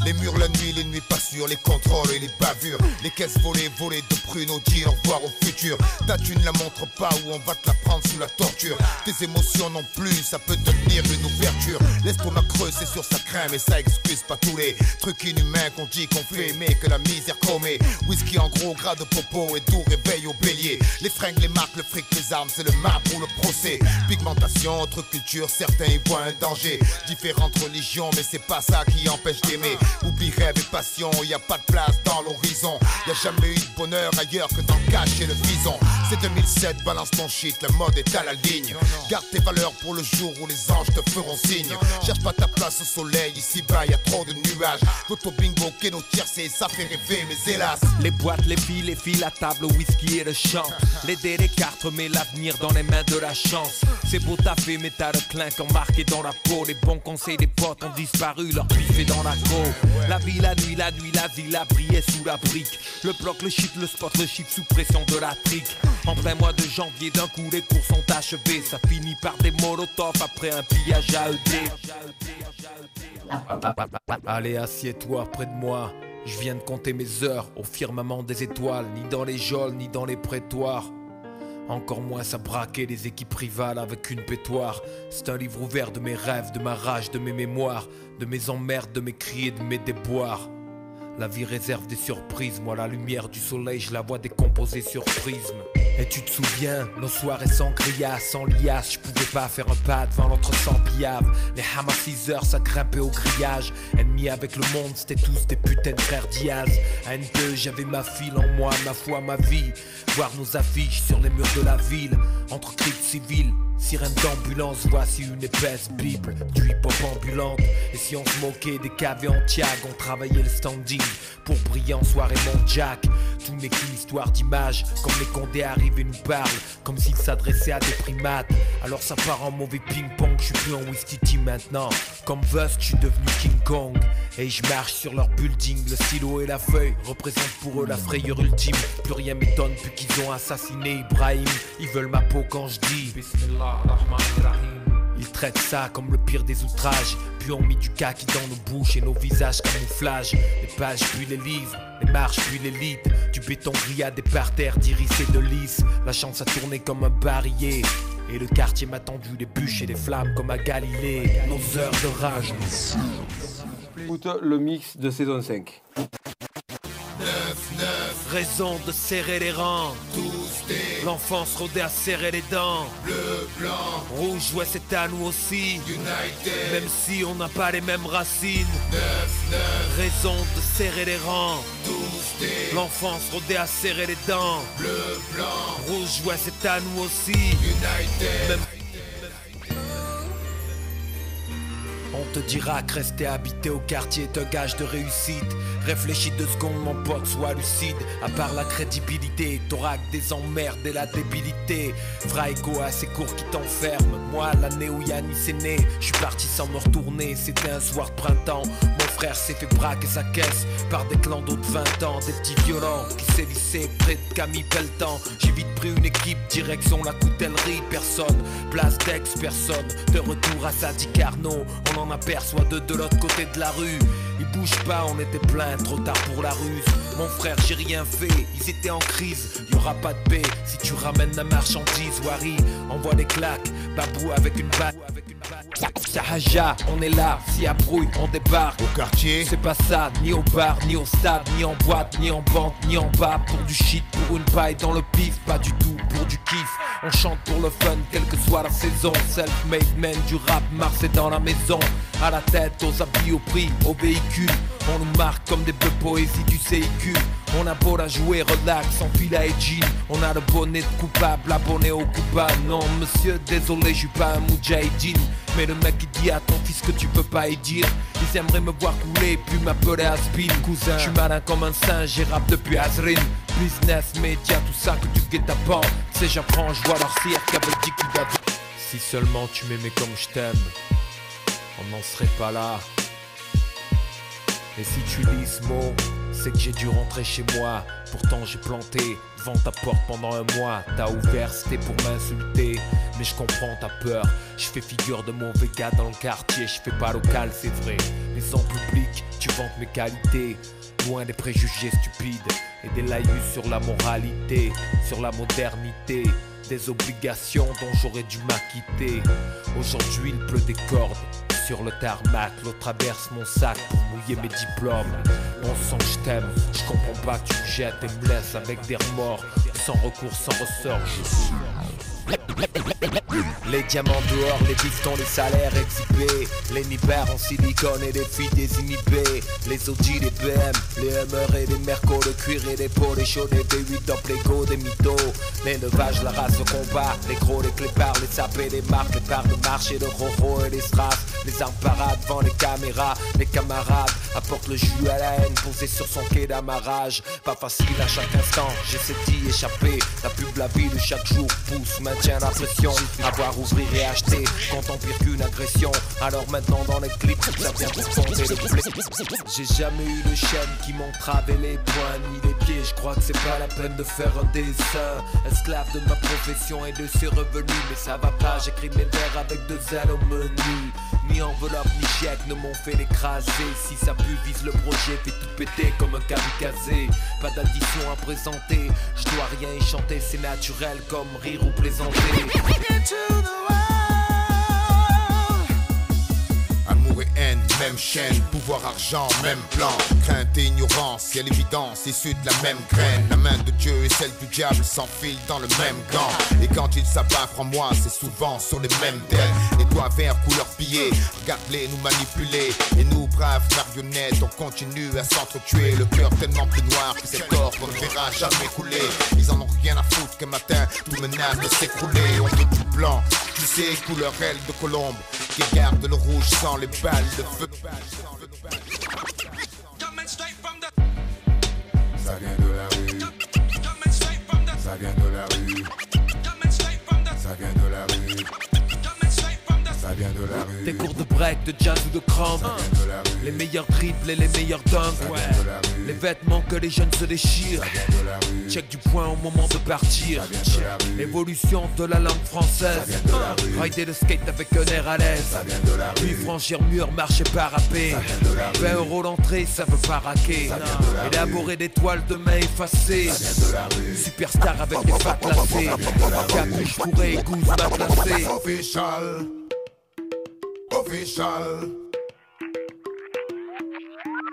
Les murs la nuit, les nuits pas sûres, les contrôles et les bavures. Les caisses volées, volées de prunes, on dit au revoir au futur. Ta thune la montre pas ou on va te la prendre sous la torture. Tes émotions non plus, ça peut devenir une ouverture. L'estomac creux, c'est sur sa crème et ça excuse pas tous les trucs inhumains qu'on dit qu'on fait, mais que la misère commet. Whisky en gros, gras de popo et tout réveil au bélier. Les fringues, les marques, le fric, les armes, c'est le marbre ou le procès. Pigmentation, autre culture, certains y voient un danger. Différentes religions, mais c'est pas ça qui empêche d'aimer. Oublie rêve et passion, y a pas de place dans l'horizon. Y a jamais eu de bonheur ailleurs que dans le et le vison. C'est 2007, balance ton shit, la mode est à la ligne. Garde tes valeurs pour le jour où les anges te feront signe. Cherche pas ta place au soleil, ici bas y a trop de nuages. Toto bingo, keno tiercé, ça fait rêver, mais hélas. Les boîtes, les filles, les filles, la table, le whisky et le chant. <laughs> Les dés, les cartes, mais l'avenir dans les mains de la chance. C'est beau taffer, mais t'as le clinquant marqué dans la peau. Les bons conseils des potes ont disparu, leur est dans la cour. La vie, la nuit, la nuit, la ville a brillé sous la brique. Le bloc, le shit, le spot, le shit sous pression de la trique. En plein mois de janvier, d'un coup, les cours sont achevés. Ça finit par des molotovs après un pillage AED. Allez, assieds-toi près de moi. Je viens de compter mes heures au firmament des étoiles, ni dans les geôles, ni dans les prétoires. Encore moins ça braquer les équipes rivales avec une pétoire. C'est un livre ouvert de mes rêves, de ma rage, de mes mémoires, de mes emmerdes, de mes cris et de mes déboires. La vie réserve des surprises, moi la lumière du soleil, je la vois décomposer sur prisme. Et tu te souviens, nos soirées sans grillage, sans liasse, je pouvais pas faire un pas devant l'autre sans. Les Hamasiseurs, ça grimpait au grillage. Ennemis avec le monde, c'était tous des putains de frères Diaz. À N2, j'avais ma file en moi, ma foi, ma vie. Voir nos affiches sur les murs de la ville, entre cris civils. Sirène d'ambulance, voici une épaisse bible du hip-hop ambulante. Et si on se moquait des cavés en tiag, on travaillait le standing pour briller en soirée mon Jack. Tout n'est qu'une histoire d'image, comme les condés arrivent et nous parlent, comme s'ils s'adressaient à des primates. Alors ça part en mauvais ping-pong, je suis plus en Whisky Team maintenant. Comme Vust, je suis devenu King Kong. Et je marche sur leur building, le stylo et la feuille représentent pour eux la frayeur ultime. Plus rien m'étonne, plus qu'ils ont assassiné Ibrahim. Ils veulent ma peau quand je dis Ils traitent ça comme le pire des outrages. Puis on mis du kaki dans nos bouches et nos visages camouflage. Les pages puis les livres, les marches puis l'élite. Du béton grillade des parterres d'iris et de lys. La chance a tourné comme un barillet. Et le quartier m'a tendu les bûches et les flammes comme à Galilée. Nos heures de rage. Écoute le mix de saison 5. 9, Raison de serrer les rangs. L'enfance rodée à serrer les dents. Bleu, blanc. Rouge, ouais, c'est à nous aussi. United. Même si on n'a pas les mêmes racines. 9, 9. Raison de serrer les rangs. 12 L'enfance rodée à serrer les dents. Bleu, blanc. Rouge, ouais, c'est à nous aussi. United. Même On te dira que rester habité au quartier un gage de réussite. Réfléchis deux secondes, mon pote, sois lucide. À part la crédibilité, t'auras que des emmerdes et la débilité. Fraigo à ces cours qui t'enferment. Moi, l'année où Yannis est né, je suis parti sans me retourner. C'était un soir de printemps. Mon frère s'est fait braquer sa caisse par des clandos de 20 ans. Des petits violents qui s'élissaient près de Camille Pelletan. J'ai vite pris une équipe, direction la coutellerie. Personne, place d'ex, personne. De retour à Sadi Carnot, en aperçoit deux de l'autre côté de la rue. Ils bougent pas, on était plein, trop tard pour la ruse. Mon frère, j'ai rien fait, ils étaient en crise. Y aura pas de paix si tu ramènes la marchandise. Wari, envoie des claques, babou avec une batte. Sahaja, on est là, si à brouille, on débarque. Au quartier, c'est pas ça, ni au bar, ni au stade, ni en boîte, ni en banque, ni en bas. Pour du shit, pour une paille dans le pif, pas du tout pour du kiff. On chante pour le fun, quelle que soit la saison. Self-made man du rap, Mars est dans la maison. À la tête, aux habits, au prix, au véhicule. On nous marque comme des bœufs poésie du CIQ on a beau la jouer, relax, sans fila et jean On a le bonnet de coupable, abonné au coupable. Non monsieur, désolé, je suis pas un moudjahidine. Mais le mec qui dit à ton fils que tu peux pas y dire? Ils aimeraient me voir couler, puis m'appeler Aspin. Cousin, je suis malin comme un singe, j'ai rap depuis Azrin Business, média, tout ça que tu guettes à pas C'est j'apprends, je vois leur cirque avec dit qu'il Si seulement tu m'aimais comme je t'aime On n'en serait pas là. Et si tu lis ce mot, c'est que j'ai dû rentrer chez moi. Pourtant j'ai planté devant ta porte pendant un mois. T'as ouvert, c'était pour m'insulter. mais je comprends ta peur. Je fais figure de mauvais gars dans le quartier, je fais pas local, c'est vrai. Mais en public, tu vantes mes qualités. Loin des préjugés stupides et des laïus sur la moralité, sur la modernité, des obligations dont j'aurais dû m'acquitter. Aujourd'hui, il pleut des cordes sur le tarmac, l'eau traverse mon sac pour mouiller mes diplômes. Bon sang, je t'aime, je comprends pas tu me jettes et me laisses avec des remords. Sans recours, sans ressort, je suis. Les diamants dehors, les pistons, les salaires exhibés. Les nippers en silicone et les filles désinhibées. Les Audi, les BM, les Hummer et les Merco Le cuir et les pots, les chauds, les V8 dans Plégo, des mythos. L'élevage, la race, le combat. Les gros, les clépards, les sapés, les marques Les parts de marché, le roro et les strass. Les armes parades devant les caméras. Les camarades apportent le jus à la haine Posé sur son quai d'amarrage. Pas facile à chaque instant, j'essaie d'y échapper La pub, la vie de chaque jour pousse, la pression. Avoir, ouvrir et acheter, quand on pire qu'une agression. Alors maintenant dans les clips, ça vient pour fonder le J'ai jamais eu de chaîne qui m'entravait les poings ni les pieds. Je crois que c'est pas la peine de faire un dessin. Esclave de ma profession et de ses revenus. Mais ça va pas, j'écris mes vers avec deux ailes au menu Ni enveloppe ni chèque ne m'ont fait l'écraser. Si ça pue, vise le projet, fait tout péter comme un kamikaze. Pas d'addition à présenter, je dois rien y chanter. C'est naturel comme rire ou plaisanter on me. Into the wild. Et même chaîne, pouvoir, argent, même plan. Crainte et ignorance, y'a l'évidence issue de la même graine. La main de Dieu et celle du diable s'enfilent dans le même gant. Et quand ils s'abattent en moi, c'est souvent sur les mêmes têtes. Les doigts verts couleur pillée, regarde-les nous manipuler. Et nous, braves marionnettes, on continue à s'entretuer. Le cœur tellement plus noir que ces corps qu'on ne verra jamais couler. Ils en ont rien à foutre qu'un matin, tout menace de s'écrouler. On veut du blanc, sais, couleur aile de colombe. Qui garde le rouge sans les balles de feu. Ça vient de Ça vient de la rue. Des cours de break, de jazz ou de crampe Les meilleurs triples et les meilleurs dunks ouais. Les vêtements que les jeunes se déchirent Check du point au moment de partir Évolution de la langue française Rider le skate avec un air à l'aise Puis franchir mur, marcher parapé 20 euros l'entrée, ça veut pas raquer Élaborer des toiles de main effacées Superstar avec des pattes lacées Capuche fourrée, gousse matelassée Official. Official.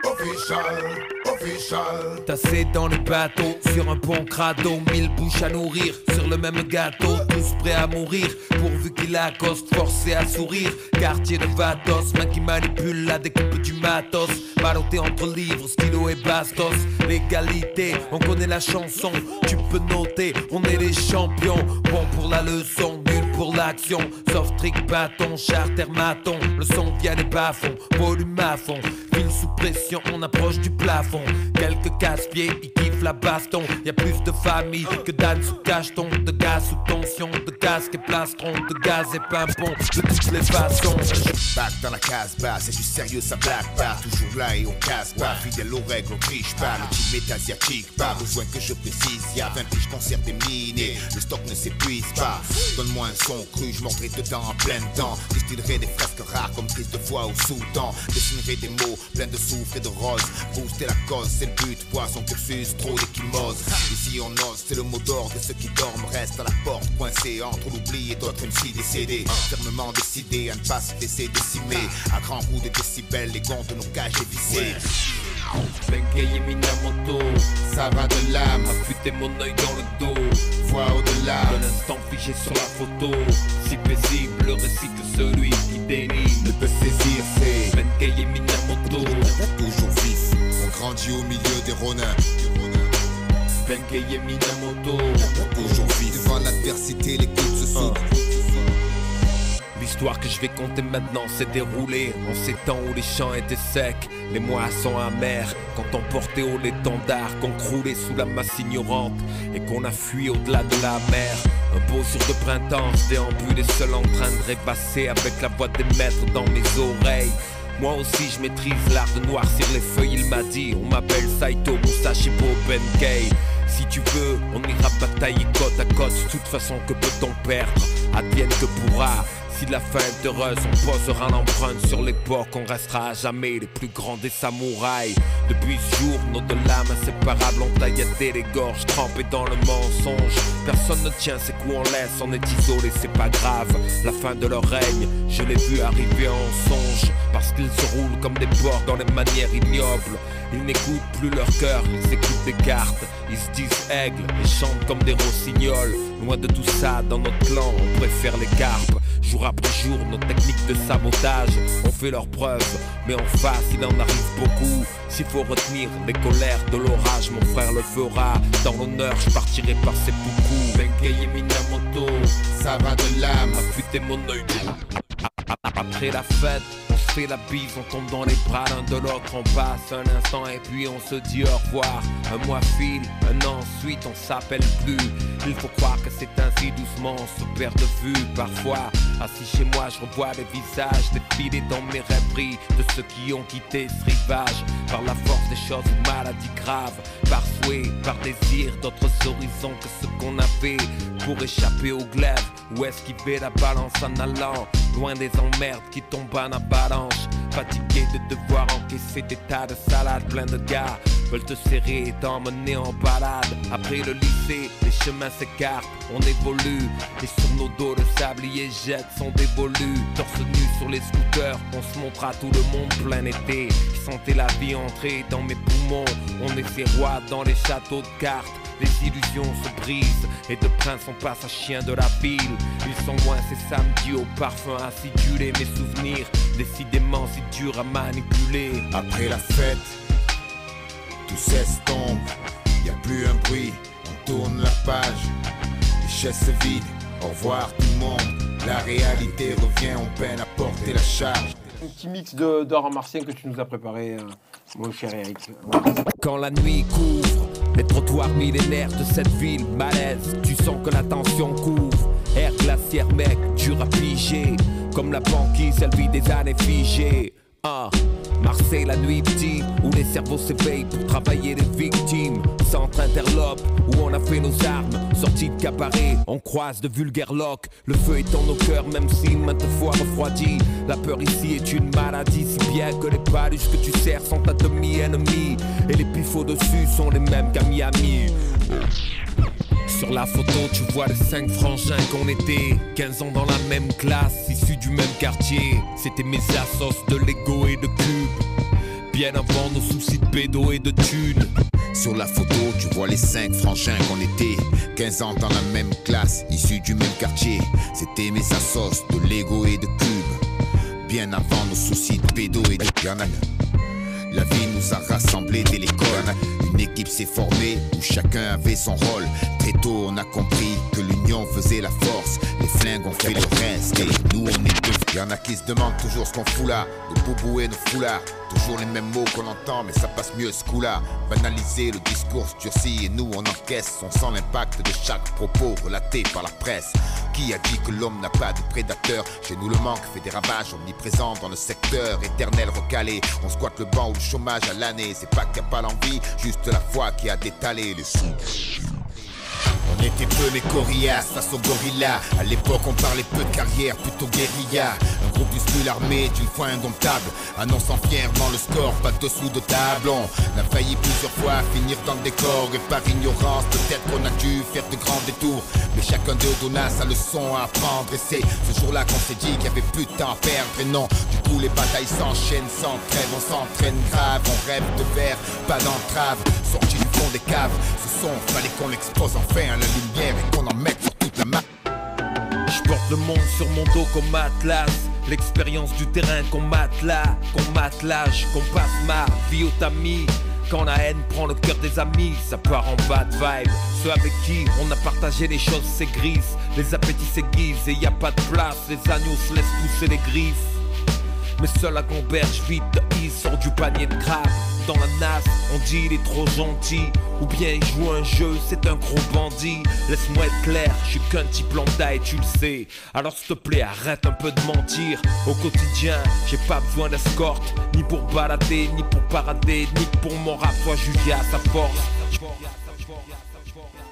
Official. Official. Tassé dans le bateau, sur un pont crado, mille bouches à nourrir, sur le même gâteau, tous prêts à mourir, pourvu qu'il accoste, forcé à sourire. Quartier de Vatos, main qui manipule la découpe du matos, ballotté entre livres, stylo et bastos. L'égalité, on connaît la chanson, tu peux noter, on est les champions, bon pour la leçon, nul pour l'action. Soft trick, bâton, charter, maton, le son vient des bas-fonds, volume à fond, file sous pression, on approche du plafond. Quelques casse-pieds, ils kiffent la baston. Y a plus de famille que d'âne sous cacheton, de gaz sous tension, de casque et plastron, de gaz et pimpon, de toutes les façons. Back dans la case basse, c'est du sérieux, ça blague pas. Toujours là et on casse pas. Fidèle aux règles, on triche pas. Le team est asiatique, pas besoin que je précise. Y'a 20 piges concert terminé, le stock ne s'épuise pas. Donne-moi un cru, je dedans en plein temps. Distillerai des fresques rares comme prise de voix au Soudan. Dessinerai des mots pleins de soufre et de rose. Booster la cause, c'est le but. Voir son cursus, trop d'équimose. Ici on ose, c'est le mot d'ordre de ceux qui dorment. Restent à la porte, coincés entre l'oubli et d'autres MC décédés. Fermement décidés à ne pas se laisser décimer. À grands coups de décibels, les gonds de nos cages dévissées. Bengay Minamoto, ça va de l'âme. Affûter mon œil dans le dos. Vois au-delà. Un instant figé sur la photo. Si paisible, le récit que celui qui dénie ne peut saisir. C'est Bengay Minamoto. toujours vif. On grandit au milieu des ronins. Bengay Minamoto. Toujours vif. Devant l'adversité, l'équipe se sauve. L'histoire que je vais compter maintenant s'est déroulée en ces temps où les champs étaient secs, les moissons amères, quand on portait haut l'étendard, qu'on croulait sous la masse ignorante et qu'on a fui au-delà de la mer. Un beau jour de printemps, je déambulais seul en train de répasser avec la voix des maîtres dans mes oreilles. Moi aussi je maîtrise l'art de noircir les feuilles, il m'a dit On m'appelle Saito Musashi Benkei Si tu veux, on ira batailler côte à côte. De toute façon, que peut-on perdre? Advienne que pourra. Si la fin est heureuse, on posera l'empreinte sur l'époque. On restera à jamais les plus grands des samouraïs. Depuis ce jour, nos deux lames inséparables ont tailladé les gorges, trempées dans le mensonge. Personne ne tient ses coups en laisse, on est isolé, c'est pas grave. La fin de leur règne, je l'ai vu arriver en songe. Parce qu'ils se roulent comme des porcs dans les manières ignobles. Ils n'écoutent plus leur cœur, ils écoutent des cartes. Ils se disent aigles et chantent comme des rossignols. Loin de tout ça, dans notre clan, on préfère les carpes. Jour après jour, nos techniques de sabotage ont fait leurs preuves. Mais en face, il en arrive beaucoup. S'il faut retenir les colères de l'orage, mon frère le fera. Dans l'honneur, je partirai par ses beaucoup. Benkei Minamoto, ça va de l'âme. Affûter mon œil. Après la fête, on se fait la bise, on tombe dans les bras l'un de l'autre, on passe un instant et puis on se dit au revoir. Un mois file, un an ensuite on s'appelle plus. Il faut croire que c'est ainsi doucement, on se perd de vue parfois. Assis chez moi, je revois les visages défiler dans mes rêveries de ceux qui ont quitté ce rivage. Par la force des choses ou maladies graves, par souhait, par désir, d'autres horizons que ce qu'on avait pour échapper au glaive ou esquiver la balance en allant loin des emmerdes? Qui tombent en avalanche. Fatigué de devoir encaisser des tas de salades plein de gars veulent te serrer et t'emmener en balade. Après le lycée, les chemins s'écartent, on évolue. Et sur nos dos, le sablier jette son dévolu. Torse nu sur les scooters, on se montre à tout le monde plein été. Je sentais la vie entrer dans mes poumons. On est ces rois dans les châteaux de cartes. Les illusions se brisent et de prince on passe à chien de la ville. Ils sont loin ces samedis au parfum acidulé. Mes souvenirs, décidément si durs à manipuler. Après la fête, tout s'estompe, y a plus un bruit, on tourne la page, les chaises se vident, au revoir tout le monde, la réalité revient, on peine à porter la charge. Un petit mix de- d'art martien que tu nous as préparé, euh, mon cher Eric. Quand la nuit couvre les trottoirs millénaires de cette ville, malaise, tu sens que la tension couvre. Air glaciaire, mec, dur à. Comme la banquise, elle vit des années figées. Ah, Marseille, la nuit petit, où les cerveaux s'éveillent pour travailler les victimes. Centre interlope, où on a fait nos armes. Sortie de cabaret, on croise de vulgaires locs. Le feu est dans nos cœurs, même si maintes fois refroidi. La peur ici est une maladie, si bien que les paluches que tu sers sont ta demi-ennemie. Et les pifs au-dessus sont les mêmes qu'à Miami. Sur la photo, tu vois les cinq frangins qu'on était. 15 ans dans la même classe, issus du même quartier. C'était mes assos de Lego et de cubes. Bien avant nos soucis de pédo et de thunes. Sur la photo, tu vois les cinq frangins qu'on était. 15 ans dans la même classe, issus du même quartier. C'était mes assos de Lego et de cubes. Bien avant nos soucis de pédo et de a- La vie nous a rassemblés dès l'école. Une équipe s'est formée où chacun avait son rôle. Très tôt, on a compris que l'union faisait la force. Flingues ont fait le reste et nous, on est deux. Y'en a qui se demandent toujours ce qu'on fout là. Nos boubous et nos foulards. Toujours les mêmes mots qu'on entend, mais ça passe mieux ce coup-là. Banaliser le discours durci et nous on encaisse. On sent l'impact de chaque propos relaté par la presse. Qui a dit que l'homme n'a pas de prédateur Chez nous, le manque fait des ravages omniprésents dans le secteur. Éternel recalé, on squatte le banc ou le chômage à l'année. C'est pas qu'il n'y a pas l'envie, juste la foi qui a détalé les sous. On était peu les coriaces face aux gorillas. À l'époque, on parlait peu de carrière, plutôt guérilla. Un groupuscule armé d'une foi indomptable. Annonçant fièrement le score, pas dessous de table. On a failli plusieurs fois finir dans le décor. Et par ignorance, peut-être qu'on a dû faire de grands détours. Mais chacun d'eux donna sa leçon à apprendre. Et c'est ce jour-là qu'on s'est dit qu'il y avait plus de temps à perdre. Et non, du coup, les batailles s'enchaînent sans trêve. On s'entraîne grave, on rêve de verre, pas d'entrave. Sorti du fond des caves, ce son, fallait qu'on l'expose enfin Je le monde sur mon dos comme atlas. L'expérience du terrain qu'on matelas, qu'on matelage, qu'on passe ma vie au tamis. Quand la haine prend le cœur des amis, ça part en bad vibe. Ceux avec qui on a partagé les choses s'aigrissent, les appétits s'aiguisent et y a pas de place. Les agneaux se laissent pousser les griffes. Mais seul la gamberge vite, il sort du panier de crabe. Dans la on dit il est trop gentil. Ou bien il joue un jeu, c'est un gros bandit. Laisse-moi être clair, je suis qu'un type lambda et tu le sais. Alors s'il te plaît, arrête un peu de mentir. Au quotidien, j'ai pas besoin d'escorte. Ni pour balader, ni pour parader, ni pour mon rap soit jugé à sa force.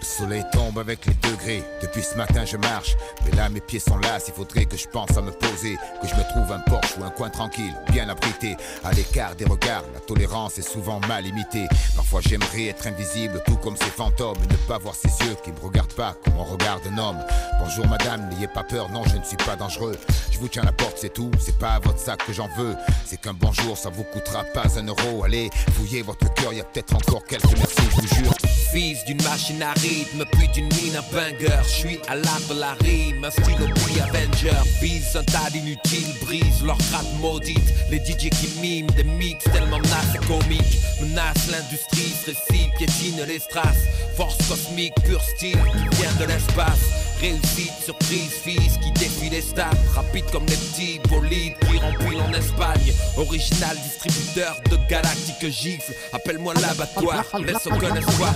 Soleil tombe avec les degrés. Depuis ce matin, je marche. Mais là, mes pieds sont là. Il faudrait que je pense à me poser. Que je me trouve un porche ou un coin tranquille, bien abrité. À l'écart des regards, la tolérance est souvent mal imitée. Parfois, j'aimerais être invisible, tout comme ces fantômes. Ne pas voir ces yeux qui me regardent pas comme on regarde un homme. Bonjour madame, n'ayez pas peur, non, je ne suis pas dangereux. Je vous tiens la porte, c'est tout. C'est pas à votre sac que j'en veux. C'est qu'un bonjour, ça vous coûtera pas un euro. Allez, fouillez votre cœur, y a peut-être encore quelques merci, je vous jure. Fils d'une machine rythme, puis d'une mine à banger. Je suis à l'art de la rime, un style de Avenger. Vise un tas d'inutiles, brise leur gratte maudite. Les DJ qui miment des mix tellement menaces et comiques. Menace l'industrie, stressée, piétine les strass. Force cosmique, pur style qui vient de l'espace. Réussite, surprise, fils qui défie les stats. Rapide comme les petits bolides qui remplissent en Espagne. Original distributeur de galactiques gifles. Appelle-moi l'abattoir, laisse aucun espoir.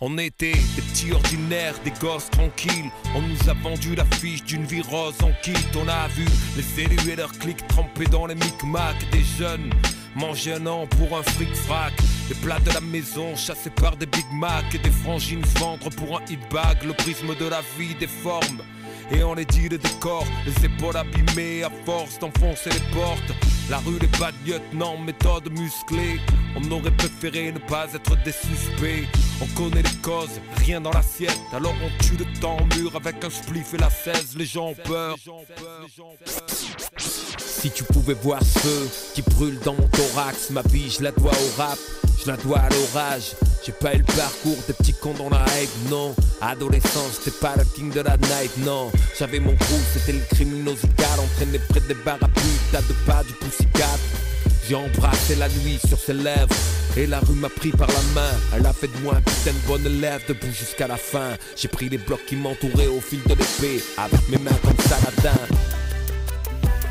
On était des petits ordinaires, des gosses tranquilles. On nous a vendu l'affiche d'une vie rose en kit. On a vu les élus et leurs clics trempés dans les micmacs des jeunes. Manger un an pour un fric-frac. Les plats de la maison chassés par des Big Mac et des frangines vendre pour un hit bag. Le prisme de la vie déforme. Et on les dit le décor, les épaules abîmées à force d'enfoncer les portes. La rue, les bad lieutenants, méthode musclée. On aurait préféré ne pas être des suspects. On connaît les causes, rien dans l'assiette. Alors on tue le temps au mur avec un spliff et la 16. Les gens ont peur. Si tu pouvais voir ce feu qui brûle dans mon thorax, ma vie je la dois au rap, je la dois à l'orage. J'ai pas eu le parcours des petits cons dans la hype, non. Adolescence, c'était pas le king de la night, non. J'avais mon crew, c'était le criminosical, entraîné près des barres à à deux pas du poussicat. J'ai embrassé la nuit sur ses lèvres Et la rue m'a pris par la main Elle a fait de moi un putain de bonne élève Debout jusqu'à la fin J'ai pris les blocs qui m'entouraient au fil de l'épée Avec mes mains comme Saladin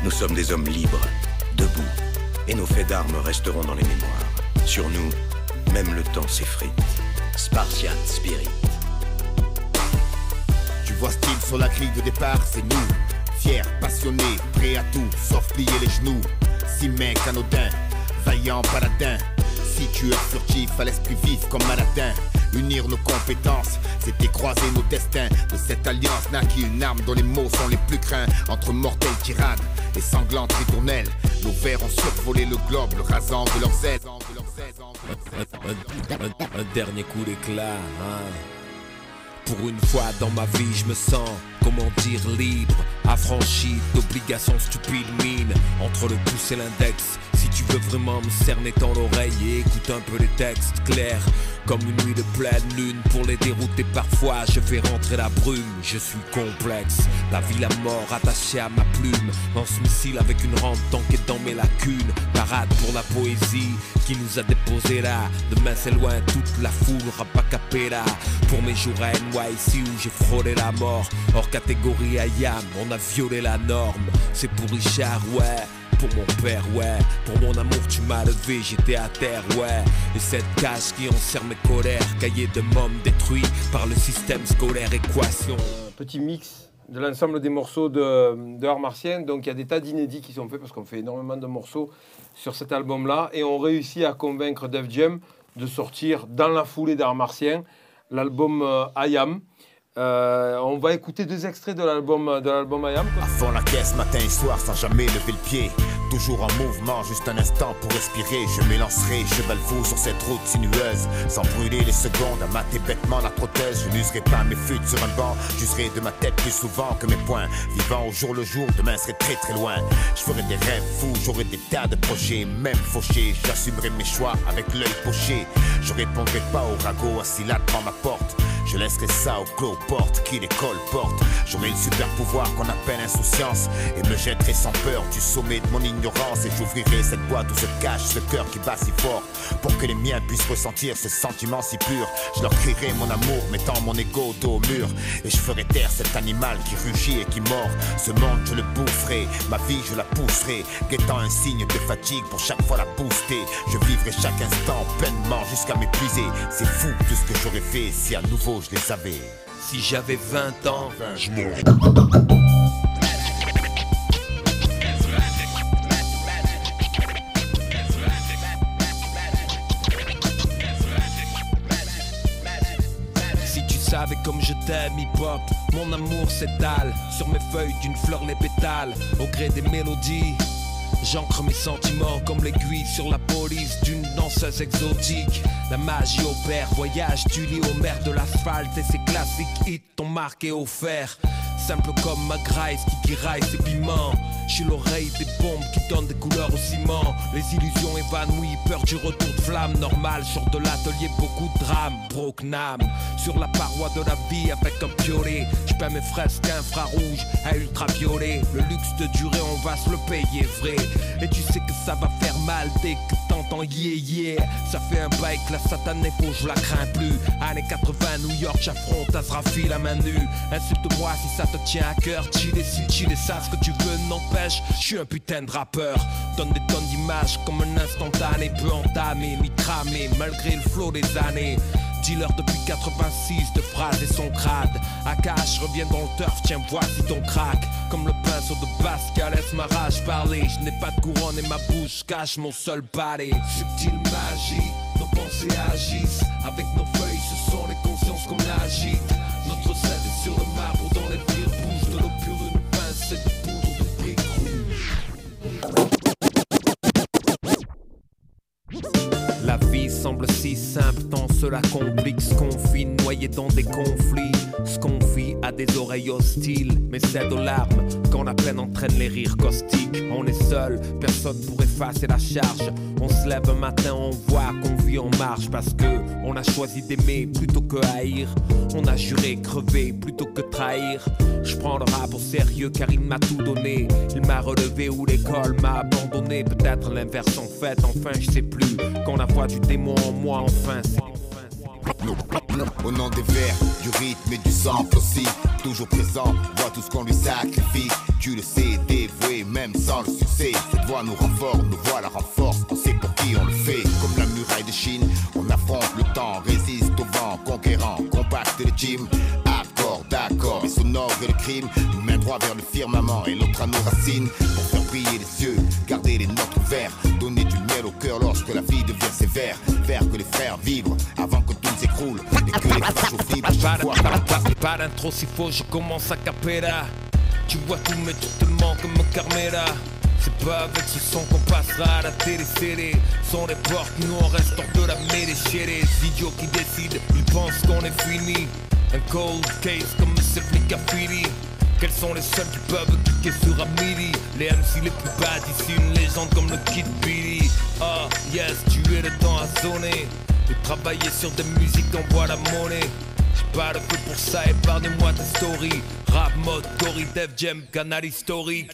Nous sommes des hommes libres, debout, et nos faits d'armes resteront dans les mémoires. Sur nous, même le temps s'effrite. Spartiate Spirit. Tu vois style sur la grille de départ, c'est nous. Fiers, passionnés, prêts à tout, sauf plier les genoux. Si mec anodin, vaillant paladin. Si tu es furtif à l'esprit vif comme Maladin. Unir nos compétences, c'était croiser nos destins. De cette alliance naquit une arme dont les mots sont les plus craints. Entre mortelles tirades et sanglantes ritournelles. Nos vers ont survolé le globe, le rasant de leurs ailes. un, un- un dernier coup d'éclat. hein. Pour une fois dans ma vie, je me sens, comment dire, libre, affranchi d'obligations stupides mine entre le pouce et l'index. Si tu veux vraiment me cerner dans l'oreille et écoute un peu les textes clairs, comme une nuit de pleine lune pour les dérouter parfois, je fais rentrer la brume. Je suis complexe, la vie, la mort attachée à ma plume. Lance missile avec une rampe tankée dans mes lacunes. Parade pour la poésie qui nous a déposé là. Demain c'est loin, toute la foule rap a cappella. Pour mes jours à NYC où j'ai frôlé la mort. Hors catégorie IAM, on a violé la norme. C'est pour Richard, ouais. Pour mon père, ouais. Pour mon amour, tu m'as levé, j'étais à terre, ouais. Et cette cage qui enserre mes colères, cahier de mômes détruit par le système scolaire équation. petit mix de l'ensemble des morceaux de, de Art Martien. Donc il y a des tas d'inédits qui sont faits parce qu'on fait énormément de morceaux sur cet album-là. Et on réussit à convaincre Def Jam de sortir dans la foulée d'Art Martien l'album euh, I Am. Euh, on va écouter deux extraits de l'album de l'album I Am. À fond la caisse matin et soir sans jamais lever le pied. Toujours en mouvement, juste un instant pour respirer. Je m'élancerai, cheval fou sur cette route sinueuse. Sans brûler les secondes, à mater bêtement la prothèse. Je n'userai pas mes fuites sur un banc. J'userai de ma tête plus souvent que mes poings. Vivant au jour le jour, demain serait très très loin. Je ferai des rêves fous, j'aurai des tas de projets, même fauchés. J'assumerai mes choix avec l'œil poché. Je répondrai pas au ragot assis là devant ma porte. Je laisserai ça au clos porte qui les colporte. J'aurai le super pouvoir qu'on appelle insouciance et me jetterai sans peur du sommet de mon ignorance et j'ouvrirai cette boîte où se cache ce cœur qui bat si fort pour que les miens puissent ressentir ce sentiment si pur. Je leur crierai mon amour, mettant mon ego dos au mur et je ferai taire cet animal qui rugit et qui mord. Ce monde je le boufferai, ma vie je la pousserai, guettant un signe de fatigue pour chaque fois la booster. Je vivrai chaque instant pleinement jusqu'à m'épuiser. C'est fou tout ce que j'aurais fait si à nouveau je les savais. Si j'avais 20 ans, je thème hip-hop. Mon amour s'étale sur mes feuilles d'une fleur les pétales. Au gré des mélodies, J'ancre mes sentiments comme l'aiguille sur la police d'une danseuse exotique. La magie opère, voyage du lit au maire de l'asphalte et ses classiques hits t'ont marqué au fer. Simple comme ma graisse qui tiraille ses piments. Suis l'oreille des bombes qui donnent des couleurs au ciment. Les illusions évanouies, peur du retour de flamme. Normal, sort de l'atelier, beaucoup de drames. Broke Nam, sur la paroi de la vie avec un piolet. Je mes fresques infrarouges à ultraviolet. Le luxe de durer, on va se le payer vrai. Et tu sais que ça va faire mal dès que t'entends yeah. Ça fait un bail que la satanée faut, je la crains plus. Années 80, New York, j'affronte Azrafi la main nue. Insulte-moi si ça te tient à cœur. Chill et si chill et ce que tu veux n'empêche. Je suis un putain de rappeur. Donne des tonnes d'images comme un instantané. Peu entamé, mi cramé, malgré le flot des années. Dealer depuis 86 de phrases et son crade. Akash revient dans le turf, tiens, voici ton crack. Comme le pinceau de Pascal, laisse ma rage parler. Je n'ai pas de couronne et ma bouche cache mon seul balai. Subtile magie, nos pensées agissent. Avec nos feuilles, ce sont les consciences qu'on agite. La vie semble si simple, tant cela complique qu'on vit, noyé dans des conflits. Des oreilles hostiles, mais cède aux larmes quand la peine entraîne les rires caustiques. On est seul, personne pour effacer la charge. On se lève un matin, on voit qu'on vit en marche parce que on a choisi d'aimer plutôt que haïr. On a juré crever plutôt que trahir. Je prends le rap au sérieux car il m'a tout donné. Il m'a relevé ou l'école m'a abandonné. Peut-être l'inverse en fait, enfin je sais plus. Quand la voix du démon en moi, enfin c'est. Au nom des vers, du rythme et du sang aussi. Toujours présent, vois tout ce qu'on lui sacrifie. Tu le sais, dévoué, même sans le succès. Cette voix nous renforce, nous voix la renforce. On sait pour qui on le fait. Comme la muraille de Chine, on affronte le temps Résiste au vent, conquérant, compacte le Accord, d'accord, mais sonore et le crime Une main droite vers le firmament et l'autre à nos racines Pour faire briller les yeux, garder les notes ouvertes Donner du miel au cœur lorsque la vie devient sévère Faire que les frères vibrent avant que tout s'écroule Et que les fâches aux fibres Pas, d'intro s'il faut, je commence à capella. Tu vois tout, mais tout te manque comme Carmela. C'est pas avec ce son qu'on passera à la télé-série. Sont les portes, nous on reste hors de la mêlée chez les idiots qui décident. Ils pensent qu'on est fini. Un cold case comme ces flics à. Quels sont les seuls qui peuvent cliquer sur Amelie? Les MC les plus bad ici, une légende comme le Kid Billy. Ah, yes, tu es le temps à sonner. De travailler sur des musiques d'envoie la monnaie. Pas le feu pour ça, épargnez-moi tes stories. Rap mode, Dory, Dev Jam, canal historique.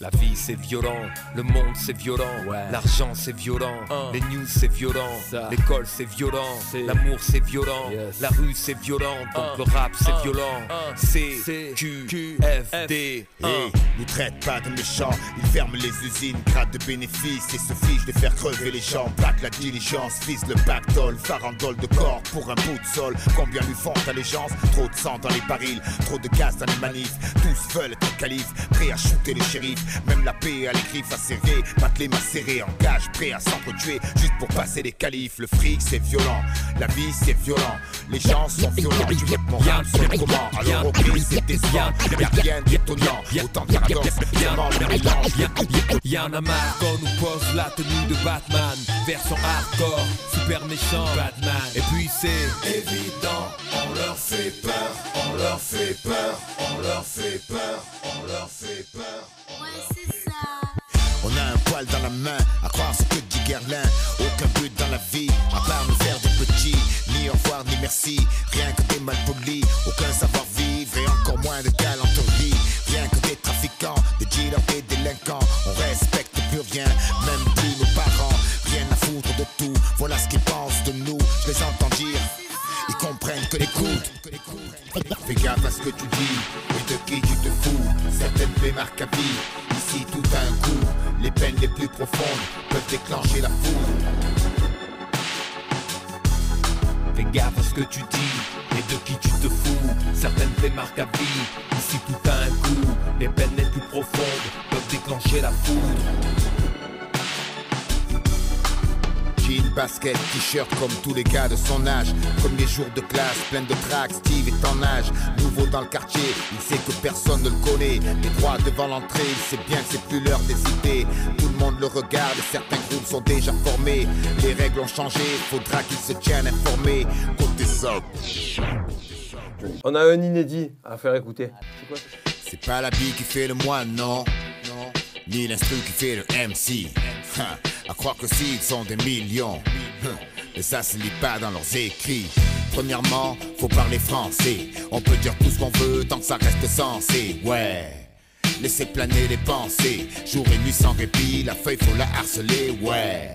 La vie c'est violent, le monde c'est violent, l'argent c'est violent, les news c'est violent, l'école c'est violent, l'amour c'est violent, la rue c'est violent, donc le rap c'est violent. C, Q, F, D, Hey, nous traite pas de méchants, ils ferment les usines, grattent de bénéfices et se fichent de faire crever les gens. Plaque la diligence, vise le pactole, farandole de corps pour un bout de sol. Combien lui font allégeance Trop de sang dans les barils, trop de gaz dans les manifs. Tous veulent être calife, prêts à shooter les shérifs. Même la paix a les griffes acérées, battre les mains serrées, engage, prêt à s'entretuer juste pour passer les qualifs. Le fric c'est violent, la vie c'est violent, les gens sont violents. Tu que mon rap soit comment Alors ok, c'est décevant, y'a rien d'étonnant. Autant de paradoxes, vraiment le mélange. Y'en a marre qu'on nous pose la tenue de Batman Version hardcore, super méchant Batman Et puis c'est Évident, on leur fait peur, on leur fait peur, on leur fait peur, on leur fait peur. On a un poil dans la main, à croire ce que dit Guerlain. Aucun but dans la vie, à part nous faire des petits. Ni au revoir, ni merci, rien que des malpolis. Aucun savoir-vivre et encore moins de galanterie. Rien que des trafiquants, des dealers, des délinquants. On respecte plus rien, même plus nos de tout, voilà ce qu'ils pensent de nous. Je les entends dire, ils comprennent que l'écoute. Fais gaffe à ce que tu dis et de qui tu te fous. Certaines plaies marquent à vie. Ici tout a un coup. Les peines les plus profondes peuvent déclencher la foudre. Fais gaffe à ce que tu dis et de qui tu te fous? Certaines faits marquent à vie. Ici tout a un coup. Les peines les plus profondes peuvent déclencher la foudre. Jean basket, t-shirt comme tous les gars de son âge. Premier jour de classe, plein de tracks, Steve est en âge. Nouveau dans le quartier, il sait que personne ne le connaît. Les droits devant l'entrée, il sait bien que c'est plus l'heure d'hésiter. Tout le monde le regarde certains groupes sont déjà formés. Les règles ont changé, faudra qu'il se tienne informé. Côté. On a un inédit à faire écouter. C'est pas la bille qui fait le moine, non. Ni l'instru qui fait le MC. À croire que s'ils sont des millions. Mais ça se lit pas dans leurs écrits. Premièrement, faut parler français. On peut dire tout ce qu'on veut tant que ça reste sensé. Ouais. Laissez planer les pensées. Jour et nuit sans répit, la feuille faut la harceler. Ouais.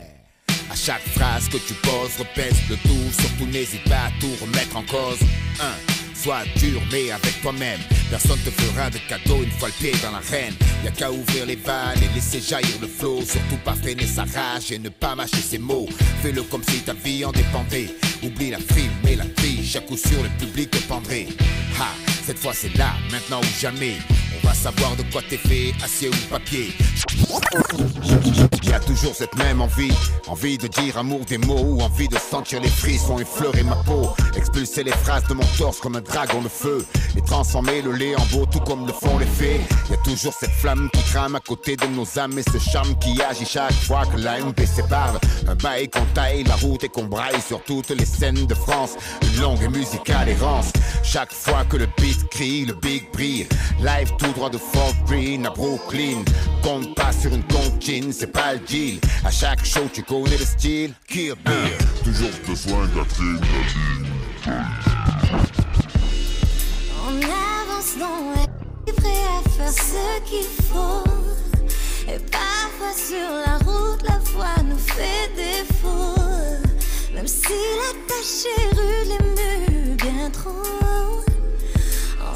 À chaque phrase que tu poses, repèse le tout. Surtout n'hésite pas à tout remettre en cause. Sois dur mais avec toi-même. Personne te fera de cadeau une fois le pied dans l'arène. Y'a qu'à ouvrir les vannes et laisser jaillir le flot. Surtout pas freiner sa rage et ne pas mâcher ses mots. Fais-le comme si ta vie en dépendait. Oublie la frime et la vie. Chaque coup sur le public te pendrait. Ha, cette fois c'est là, maintenant ou jamais. On va savoir de quoi t'es fait, acier ou papier. Y a toujours cette même envie, envie de dire amour des mots ou envie de sentir les frissons effleurer ma peau, expulser les phrases de mon torse comme un dragon de feu et transformer le lait en beau tout comme le font les fées. Y a toujours cette flamme qui crame à côté de nos âmes et ce charme qui agit chaque fois que la MP sépare. Un bail qu'on taille la route et qu'on braille sur toutes les scènes de France. Une longue et musicale errance. Chaque fois que le beat crie, le big brille. Live tout droit de Fort Green à Brooklyn. Compte pas sur une comptine, c'est pas le deal. À chaque show, tu connais le style. Kill Bill. Toujours besoin d'atteindre On avance dans la prêt à faire ce qu'il faut. Et parfois sur la route, la foi nous fait défaut. Même si la tâche est rude, les murs bien trop.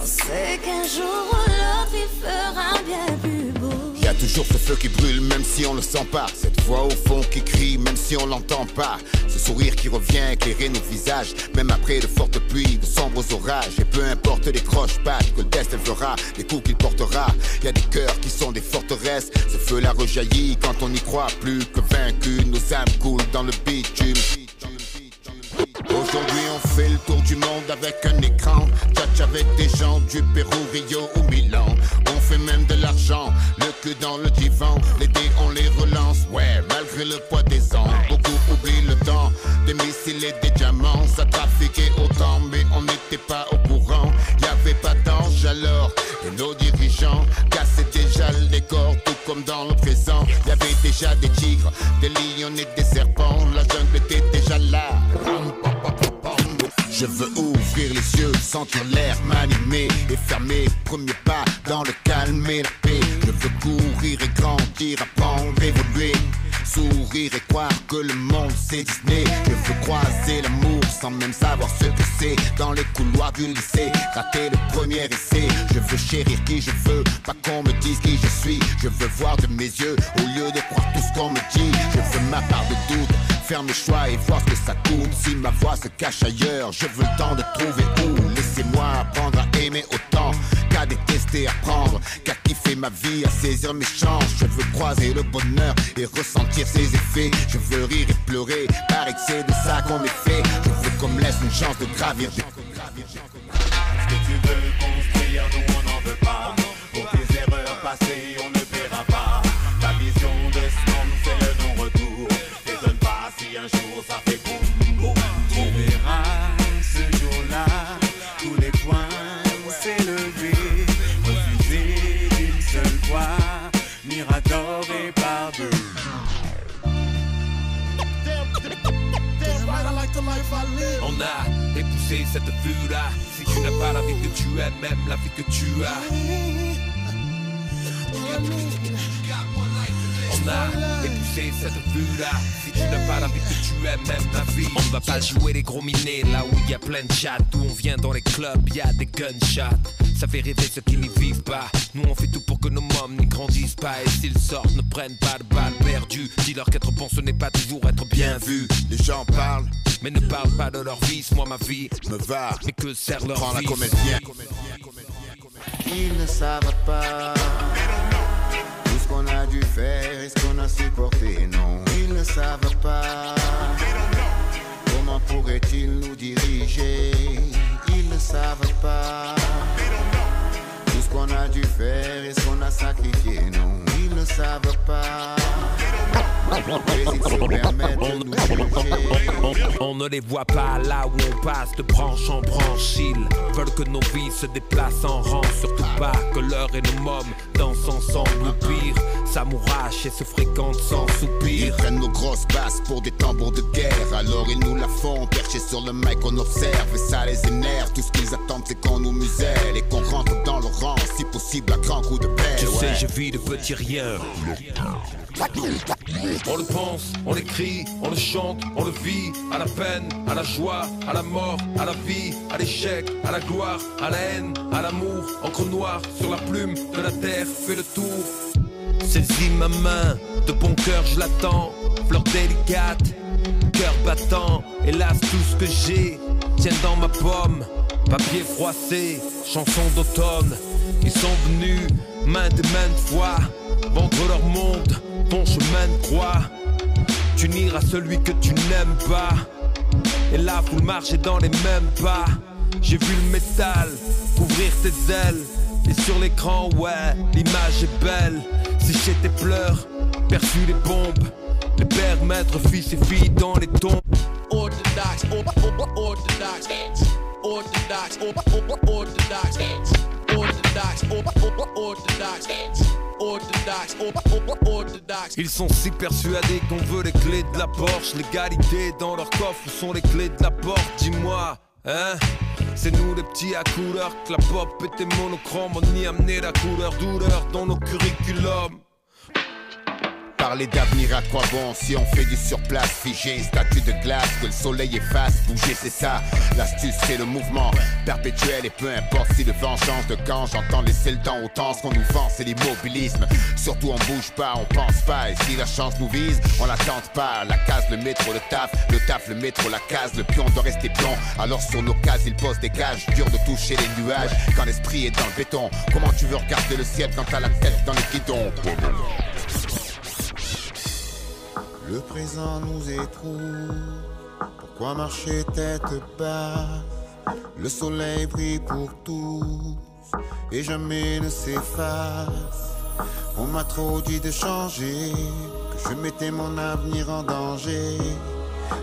Sait qu'un jour ou l'autre, il fera bien plus beau. Y a toujours ce feu qui brûle même si on le sent pas. Cette voix au fond qui crie même si on l'entend pas. Ce sourire qui revient éclairer nos visages. Même après de fortes pluies, de sombres orages. Et peu importe les croches-pattes que le destin fera Les coups qu'il portera. Y a des cœurs qui sont des forteresses. Ce feu là rejaillit quand on n'y croit plus. Que vaincu Nos âmes coulent dans le bitume Aujourd'hui on fait le tour du monde avec un écran. Tchatch avec des gens du Pérou, Rio ou Milan. On fait même de l'argent, le cul dans le divan. Les dés on les relance, ouais, malgré le poids des ans. Beaucoup oublient le temps, des missiles et des diamants. Ça trafiquait autant mais on n'était pas au courant. Y avait pas d'ange alors, et nos dirigeants Cassaient déjà le décor tout comme dans le présent Y avait déjà des tigres, des lions et des serpents. La jungle était déjà là je veux ouvrir les yeux, sentir l'air m'animer et fermer premier pas dans le calme et la paix. Je veux courir et grandir, apprendre, évoluer. Sourire et croire que le monde c'est Disney. Je veux croiser l'amour sans même savoir ce que c'est. Dans les couloirs du lycée, rater le premier essai. Je veux chérir qui je veux, pas qu'on me dise qui je suis. Je veux voir de mes yeux au lieu de croire tout ce qu'on me dit. Je veux ma part de doute faire mes choix et voir ce que ça coûte. Si ma voix se cache ailleurs, je veux le temps de trouver où. Laissez-moi apprendre à aimer autant qu'à détester, apprendre qu'à kiffer ma vie, à saisir mes chances. Je veux croiser le bonheur et ressentir ses effets. Je veux rire et pleurer, que c'est de ça qu'on est fait. Je veux qu'on me laisse une chance de gravir des. Ce que tu veux construire, nous on n'en veut pas. Pour cette vue-là. Si tu n'as pas la vie que tu aimes, même la vie que tu as. On a époussé cette vue-là. Si tu n'as pas la vie que tu aimes, même la vie. On ne va pas jouer les gros minés là où il y a plein de chats. D'où on vient dans les clubs, il y a des gunshots. Ça fait rêver ceux qui n'y vivent pas. Nous on fait tout pour que nos mômes n'y grandissent pas. Et s'ils sortent, ne prennent pas de balles perdues. Dis-leur qu'être bon ce n'est pas toujours être bien vu. Les gens parlent, mais ne parlent pas de leur vie. Moi ma vie me va. Mais que sert leur Prends la vie comédienne. Ils ne savent pas tout ce qu'on a dû faire ce qu'on a supporté, non. Ils ne savent pas pourrait-il nous diriger? Ils ne savent pas. Tout ce qu'on a dû faire et ce qu'on a sacrifié, non, ils ne savent pas. On ne les voit pas là où on passe de branche en branche. Ils veulent que nos vies se déplacent en rang. Surtout pas que l'heure et nos mômes dansent ensemble. Ou pire, s'amourachent et se fréquentent sans Ils soupir. prennent nos grosses basses pour des tambours de guerre. Alors ils nous la font, perchés sur le mic, on observe et ça les énerve. Tout ce qu'ils attendent, c'est qu'on nous muselle et qu'on rentre dans le rang. Si possible, à grand coup de pelle. Tu sais, ouais. je vis de petits riens. On le pense, on l'écrit, on le chante, on le vit, à la peine, à la joie, à la mort, à la vie, à l'échec, à la gloire, à la haine, à l'amour, encre noire sur la plume de la terre, fait le tour. Saisis ma main, de bon cœur je l'attends, fleur délicate, cœur battant, hélas tout ce que j'ai tient dans ma pomme, papier froissé, chanson d'automne, ils sont venus maintes et maintes fois, vendre leur monde, ton chemin de croix, tu n'iras celui que tu n'aimes pas, et la foule marchait dans les mêmes pas, j'ai vu le métal couvrir tes ailes, et sur l'écran, ouais, l'image est belle. Si tes pleurs, perçu les bombes. Les pères, maîtres, fils et filles dans les tombes. Ils sont si persuadés qu'on veut les clés de la Porsche. L'égalité dans leur coffre, où sont les clés de la porte Dis-moi, hein? C'est nous les petits à couleur que la pop était monochrome. On y amenait la couleur douleur dans nos curriculums. Parler d'avenir à quoi bon si on fait du surplace Figé, statue de glace, que le soleil efface Bouger c'est ça, l'astuce c'est le mouvement Perpétuel et peu importe si le vent change de camp J'entends laisser le temps au temps, ce qu'on nous vend c'est l'immobilisme. Surtout on bouge pas, on pense pas Et si la chance nous vise, on la tente pas. La case, le métro, le taf, le taf, le métro, la case Le pion doit rester pion, alors sur nos cases ils posent des gages Dur de toucher les nuages, quand l'esprit est dans le béton Comment tu veux regarder le ciel quand t'as la tête dans les guidons Le présent nous étrouve. Pourquoi marcher tête basse? Le soleil brille pour tous et jamais ne s'efface. On m'a trop dit de changer, que je mettais mon avenir en danger.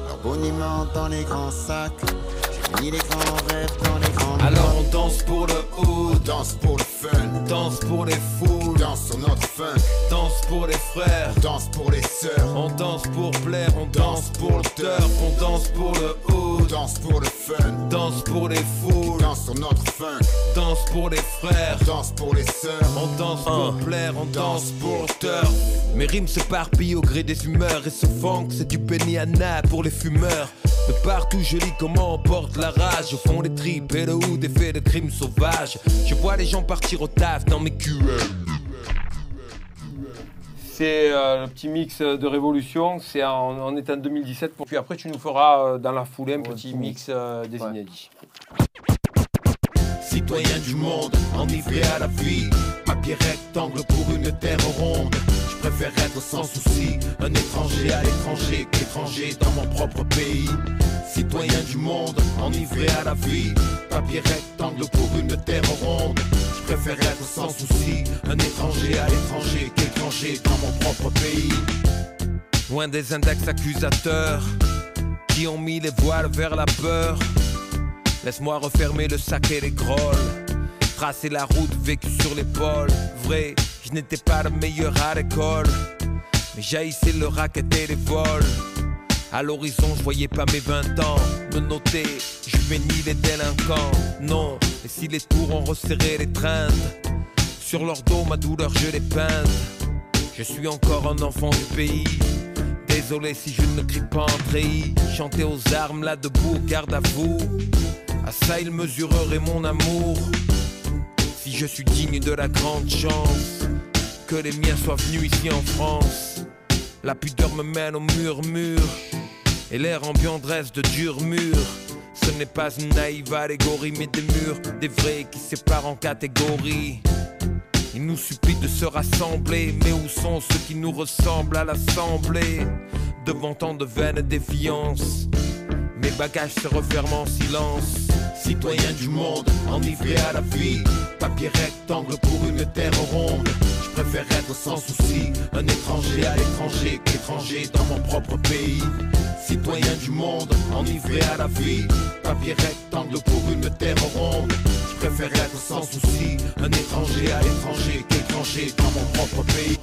Leur boniment dans les grands sacs, j'ai mis les grands rêves dans les grands Alors on danse pour le haut, danse pour le fun, danse pour les foules, danse sur notre funk, danse pour les frères, danse pour les sœurs, on danse pour plaire, on danse pour le turf, on danse pour le haut, danse pour le fun, danse pour les foules, danse sur notre funk, danse pour les frères, danse pour les sœurs, on danse pour plaire, on danse pour le turf. Mes rimes s'éparpillent au gré des humeurs et ce funk c'est du Benihana pour les fumeurs. De partout je lis comment on porte la rage au fond des tripes et le hood est fait de crimes sauvages. Je vois les gens partir au taf dans mes QL. C'est euh, le petit mix de Révolution, c'est en, on est en 2017. Puis après, tu nous feras euh, dans la foulée un petit mix euh, des inédits. Citoyen du monde, enivré à la vie. Papier rectangle pour une terre ronde. Je préfère être sans souci, un étranger à l'étranger qu'étranger dans mon propre pays. Citoyen du monde, enivré à la vie. Papier rectangle pour une terre ronde. Préfère être sans souci, un étranger à l'étranger qu'étranger dans mon propre pays. Loin des index accusateurs qui ont mis les voiles vers la peur. Laisse-moi refermer le sac et les grolles. Tracer la route vécue sur l'épaule. Vrai, je n'étais pas le meilleur à l'école. Mais jaillissait le racket et les vols. À l'horizon, je voyais pas mes 20 ans. Me noter, juvénile et délinquant. Non, et si les tours ont resserré les trains Sur leur dos, ma douleur, je les peinte. Je suis encore un enfant du pays. Désolé si je ne crie pas en treillis. Chanter aux armes là debout, garde à vous. À ça, il mesurerait mon amour. Si je suis digne de la grande chance que les miens soient venus ici en France. La pudeur me mène au murmure et l'air ambiant dresse de durs murs. Ce n'est pas une naïve allégorie, mais des murs, des vrais qui séparent en catégories. Il nous supplie de se rassembler, mais où sont ceux qui nous ressemblent à l'assemblée? Devant tant de vaines défiances, Les bagages se referment en silence. Citoyen du monde, enivré à la vie. Papier rectangle pour une terre ronde. Je préfère être sans souci, un étranger à l'étranger qu'étranger dans mon propre pays. Citoyen du monde, enivré à la vie. Papier rectangle pour une terre ronde. Je préfère être sans souci, un étranger à l'étranger qu'étranger dans mon propre pays.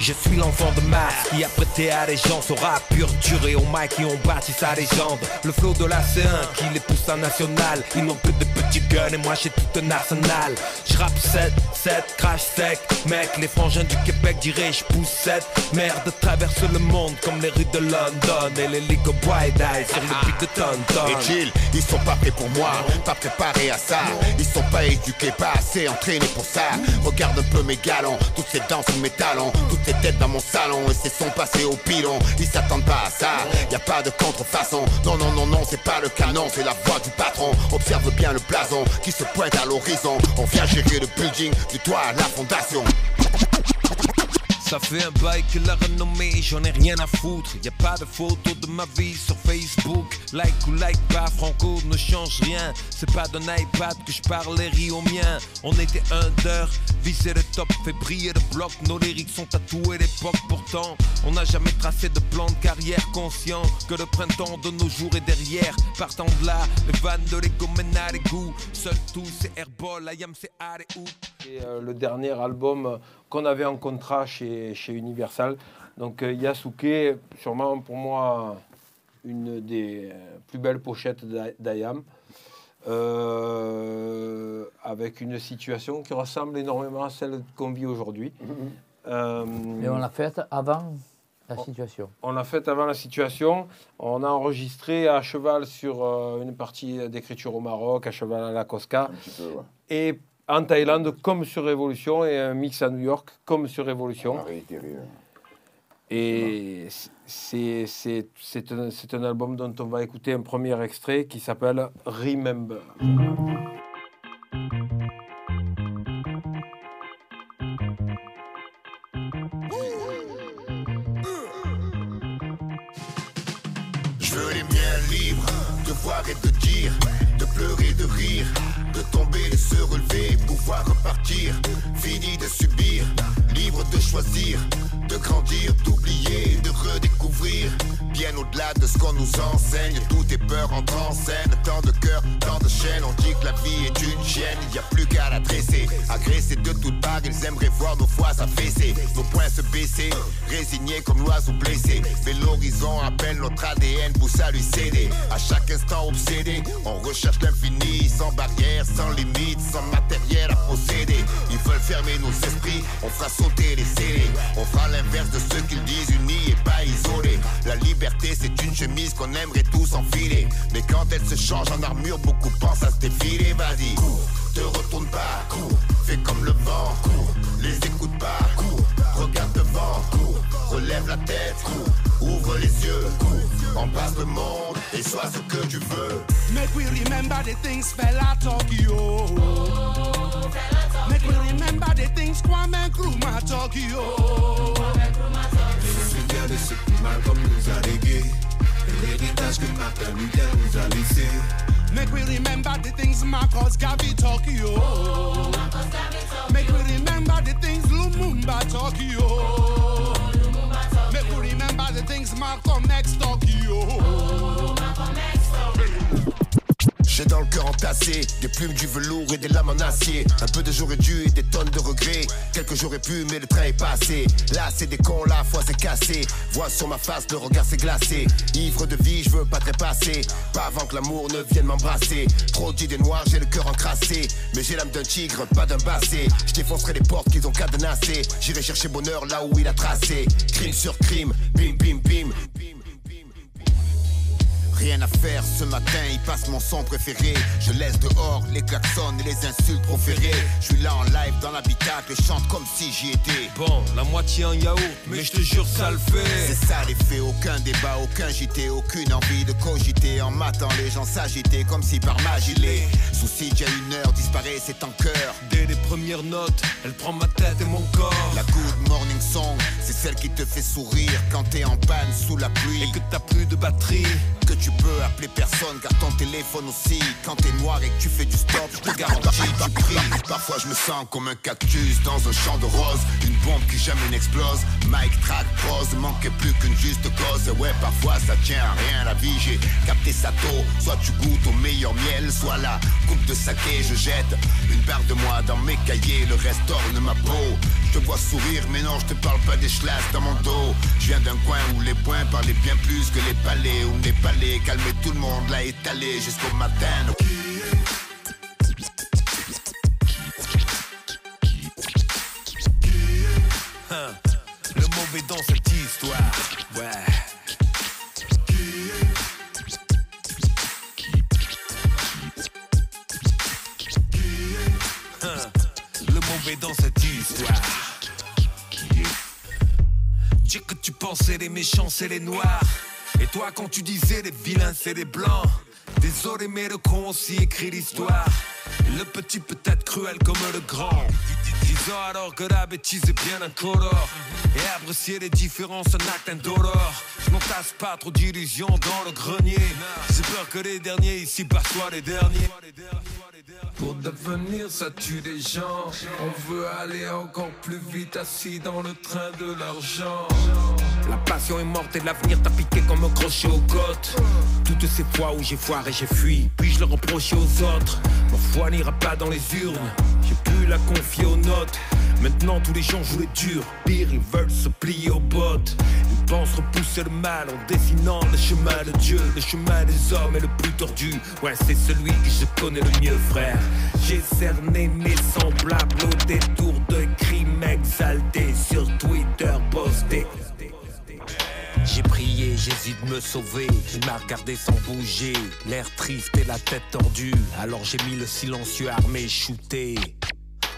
Je suis l'enfant de Mars qui a prêté gens son rap pur, dur et au mic qui ont bâti sa légende. Le flow de la C1 qui les pousse à national. Ils n'ont que de petits guns et moi j'ai tout un arsenal. Je rappe 7, 7, crash sec. Mec, les frangins du Québec diraient je pousse 7. Merde traverse le monde comme les rues de London et les League of White Eyes sur le pic de Tonton. Et ils sont pas prêts pour moi, pas préparés à ça. Ils sont pas éduqués, pas assez entraînés pour ça. Regarde un peu mes galons, toutes ces sous mes talons, ces têtes dans mon salon et ces sons passés au pilon. Ils s'attendent pas à ça, y a pas de contrefaçon. Non, non, non, non, c'est pas le canon, c'est la voix du patron. Observe bien le blason qui se pointe à l'horizon. On vient gérer le building du toit à la fondation. Ça fait un bail que la renommée, j'en ai rien à foutre. Y a pas de photo de ma vie sur Facebook. Like ou like pas, Franco ne change rien. C'est pas d'un iPad que je parle riz au mien. On était under, viser le top, fait briller le bloc. Nos lyrics sont tatoués l'époque, pourtant. On n'a jamais tracé de plan de carrière conscient que le printemps de nos jours est derrière. Partant de là, les vannes de l'ego mènent à l'égout. Seul tout, c'est airball, I am c'est. Et, euh, le dernier album qu'on avait en contrat chez, chez Universal. Donc euh, Yasuke, sûrement pour moi une des euh, plus belles pochettes d'A- d'Ayam. Euh, avec une situation qui ressemble énormément à celle qu'on vit aujourd'hui. Euh, Et on l'a faite avant la situation. on l'a fait avant la situation. On a enregistré à cheval sur euh, une partie d'écriture au Maroc, à cheval à la Cosca. Et en Thaïlande, comme sur Révolution, et un mix à New York, comme sur Révolution. Et c'est c'est- c'est un, c'est un album dont on va écouter un premier extrait qui s'appelle Remember. Je veux les miens libres, de voir et de dire, de pleurer, de rire, tomber, de se relever, pouvoir repartir, fini de subir, libre de choisir, de grandir, d'oublier, de redécouvrir, bien au-delà de ce qu'on nous enseigne, tout est peur entre en scène, tant de cœur, tant de chaînes, on dit que la vie est une il n'y a plus qu'à la dresser, agressés de toutes parts, ils aimeraient voir nos fois s'affaisser, nos poings se baisser, résignés comme l'oiseau blessé, mais l'horizon appelle notre ADN, pousse à lui céder, à chaque instant obsédé, on recherche l'infini, sans barrière, sans limite, sans matériel à posséder, ils veulent fermer nos esprits, on fera sauter les scellés, on fera l'inverse de ce qu'ils disent, unis et pas isolés, la c'est une chemise qu'on aimerait tous enfiler, mais quand elle se change en armure, beaucoup pensent à se défiler, vas-y, cours, te retourne pas, cours, fais comme le vent, cours, les écoute pas, cours, regarde devant, cours, relève la tête, cours, ouvre les yeux, cours, embrasse le monde et sois ce que tu veux. Make we remember the things fella Tokyo. Make we remember the things Kwame Nkrumah Tokyo. Souviens de ce Malcolm nous a légué l'héritage que nous a laissé Make we remember the things Marcus Garvey Tokyo. Make we remember the things Lumumba Tokyo. Make we remember the things Malcolm X Tokyo. J'ai dans le cœur entassé des plumes du velours et des lames en acier. Un peu de j'aurais dû et des tonnes de regrets. Quelques j'aurais pu, mais le train est passé. Là, c'est des cons, la foi c'est cassé. Vois sur ma face, le regard s'est glacé. Ivre de vie, je veux pas trépasser. Pas avant que l'amour ne vienne m'embrasser. Trop d'idées noires, j'ai le cœur encrassé. Mais j'ai l'âme d'un tigre, pas d'un bassé. Je défoncerai les portes qu'ils ont cadenassées. J'irai chercher bonheur là où il a tracé. Crime sur crime, bim bim bim. Rien à faire ce matin, il passe mon son préféré. Je laisse dehors les klaxons et les insultes proférées. Je suis là en live dans l'habitacle et chante comme si j'y étais. Bon, la moitié en yaourt, mais je te jure, ça le fait. C'est ça l'effet, aucun débat, aucun JT, aucune envie de cogiter. En matant les gens s'agiter comme si par magie les soucis une heure disparaissent, c'est en cœur. Dès les premières notes, elle prend ma tête et mon corps. La good morning song, c'est celle qui te fait sourire quand t'es en panne sous la pluie. Et que t'as plus de batterie. que tu peux appeler personne car ton téléphone aussi Quand t'es noir et que tu fais du stop, je te garantis tu pries Parfois je me sens comme un cactus dans un champ de roses Une bombe qui jamais n'explose. Mike track pose, manquait plus qu'une juste cause. Ouais parfois ça tient à rien la vie J'ai capté sa tôt, soit tu goûtes au meilleur miel Soit la coupe de saké je jette Une barre de moi dans mes cahiers Le reste orne ma peau. Je te vois sourire mais non je te parle pas des chlasses dans mon dos. Je viens d'un coin où les points parlaient bien plus que les palais Où les palais calmer tout le monde l'a étalé jusqu'au matin Le mauvais dans cette histoire, ouais. Le mauvais dans cette histoire. Dire que tu pensais les méchants c'est les noirs. Et toi quand tu disais les vilains c'est les blancs. Désolé mais le con aussi écrit l'histoire. Le petit peut être cruel comme le grand. Disons alors que la bêtise est bien incolore. Et apprécier les différences un acte indolore. Je n'entasse pas trop d'illusions dans le grenier. J'ai peur que les derniers ici soient les derniers. Pour devenir ça tue des gens On veut aller encore plus vite assis dans le train de l'argent La passion est morte et l'avenir t'a piqué comme un crochet aux côtes. Toutes ces fois où j'ai foiré j'ai fui Puis je le reprochais aux autres. Ma foi n'ira pas dans les urnes J'ai pu la confier aux notes. Maintenant tous les gens jouent les durs Pire ils veulent se plier aux bottes. Ils pensent repousser le mal en dessinant le chemin de Dieu Le chemin des hommes est le plus tordu. Ouais c'est celui que je connais le mieux frère. J'ai cerné mes semblables au détour de crimes exaltés Sur Twitter posté j'ai de me sauver. Il m'a regardé sans bouger, l'air triste et la tête tordue. Alors j'ai mis le silencieux armé shooté.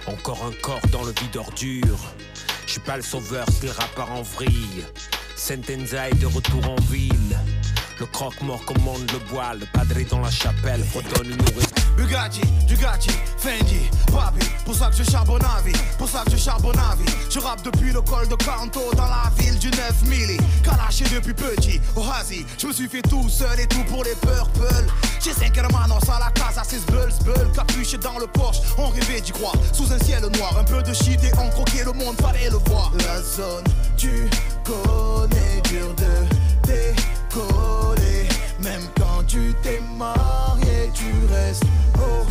Encore un corps dans le vide ordure. Je suis pas le sauveur, le rappeur en vrille. Sentenza est de retour en ville. Le croque-mort commande le bois, le padré dans la chapelle redonne une nourriture. Bugatti, Dugatti, Fendi, Papi Pour ça que je charbonne à vie, pour ça que je charbonne à vie. Je rappe depuis le col de Canto dans la ville du 9 milli. Calaché depuis petit, Hazi Je me suis fait tout seul et tout pour les purple. J'ai 5 hermanos à la casa, c'est sbull, sbull Capuché dans le Porsche, on rêvait d'y croire Sous un ciel noir, un peu de shit et on croquait le monde, fallait le voir. La zone, tu connais, dur de Même quand tu t'es marié, tu restes au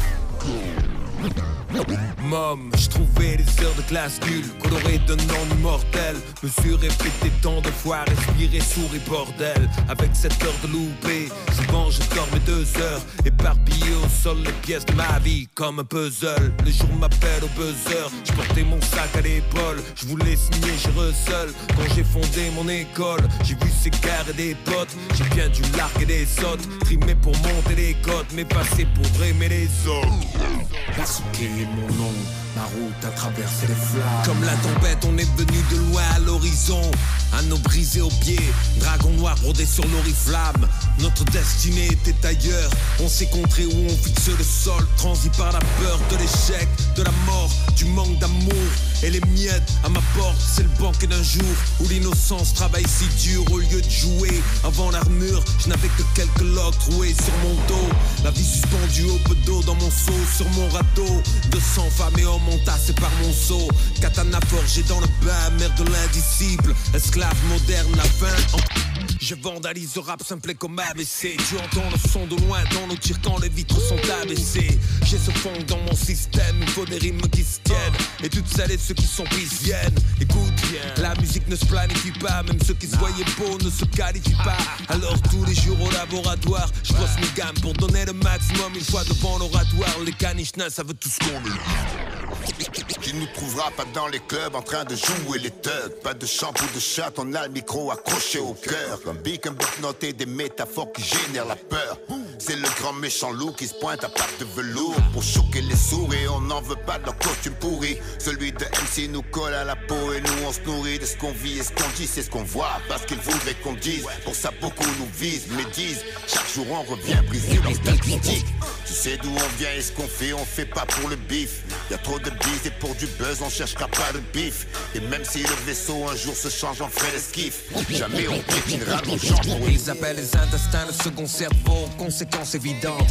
Mom, je trouvais les heures de classe nulles, colorées d'un nom immortel. Me suis répété tant de fois, respirer, souris, bordel. Avec cette heure de loupé, souvent je dors mes deux heures, éparpillé au sol les pièces de ma vie comme un puzzle. Le jour m'appelle au buzzer, je portais mon sac à l'épaule, je voulais signer, j'ai seul. Quand j'ai fondé mon école, j'ai vu s'égarer des potes, j'ai bien dû larguer des sautes, trimer pour monter les côtes, mais passer pour aimer les autres. Mon nom, ma route a traversé les flammes. Comme la tempête, on est venu de loin à l'horizon. Anneau brisé aux pieds, dragon noir brodé sur l'oriflamme. Notre destinée était ailleurs. On s'est contré où on fixe le sol, transi par la peur de l'échec, de la mort, du manque d'amour. Et les miettes à ma porte, c'est le banquet d'un jour où l'innocence travaille si dur au lieu de jouer. Avant l'armure, je n'avais que quelques loques troués sur mon dos. La vie suspendue au peu d'eau dans mon seau, sur mon râteau. 200 femmes et hommes entassés par mon seau. Katana forgé dans le bain, mère de l'indisciple. Esclave moderne, la fin. en- Je vandalise le rap simple comme ABC. Tu entends le son de loin dans nos tirs quand les vitres sont abaissées. J'ai ce fond dans mon système, il faut des rimes qui se tiennent. Et toutes celles et ceux qui sont pris viennent. Écoute, la musique ne se planifie pas, même ceux qui se voyaient beaux ne se qualifient pas. Alors tous les jours au laboratoire, je bosse mes gammes pour donner le maximum. Une fois devant l'oratoire, les caniches ça veut tout ce qu'on est. Tu nous trouveras pas dans les clubs en train de jouer les thugs? Pas de shampoo de chat, on a le micro accroché au cœur. Un bic, un book noté, des métaphores qui génèrent la peur. C'est le grand méchant loup qui se pointe à patte de velours pour choquer les sourds et on n'en veut pas de leur costume pourri. Celui de MC nous colle à la peau et nous on se nourrit de ce qu'on vit et ce qu'on dit, c'est ce qu'on voit. Parce qu'ils voudraient qu'on dise, pour ça beaucoup nous visent, mais disent. Chaque jour on revient briser les statistiques. Tu sais d'où on vient et ce qu'on fait, on fait pas pour le bif. Trop de et pour du buzz, on cherchera pas de bif. Et même si le vaisseau un jour se change en frais d'esquif, jamais on piétinera nos une Ils appellent les intestins le second cerveau, conséquence évidente.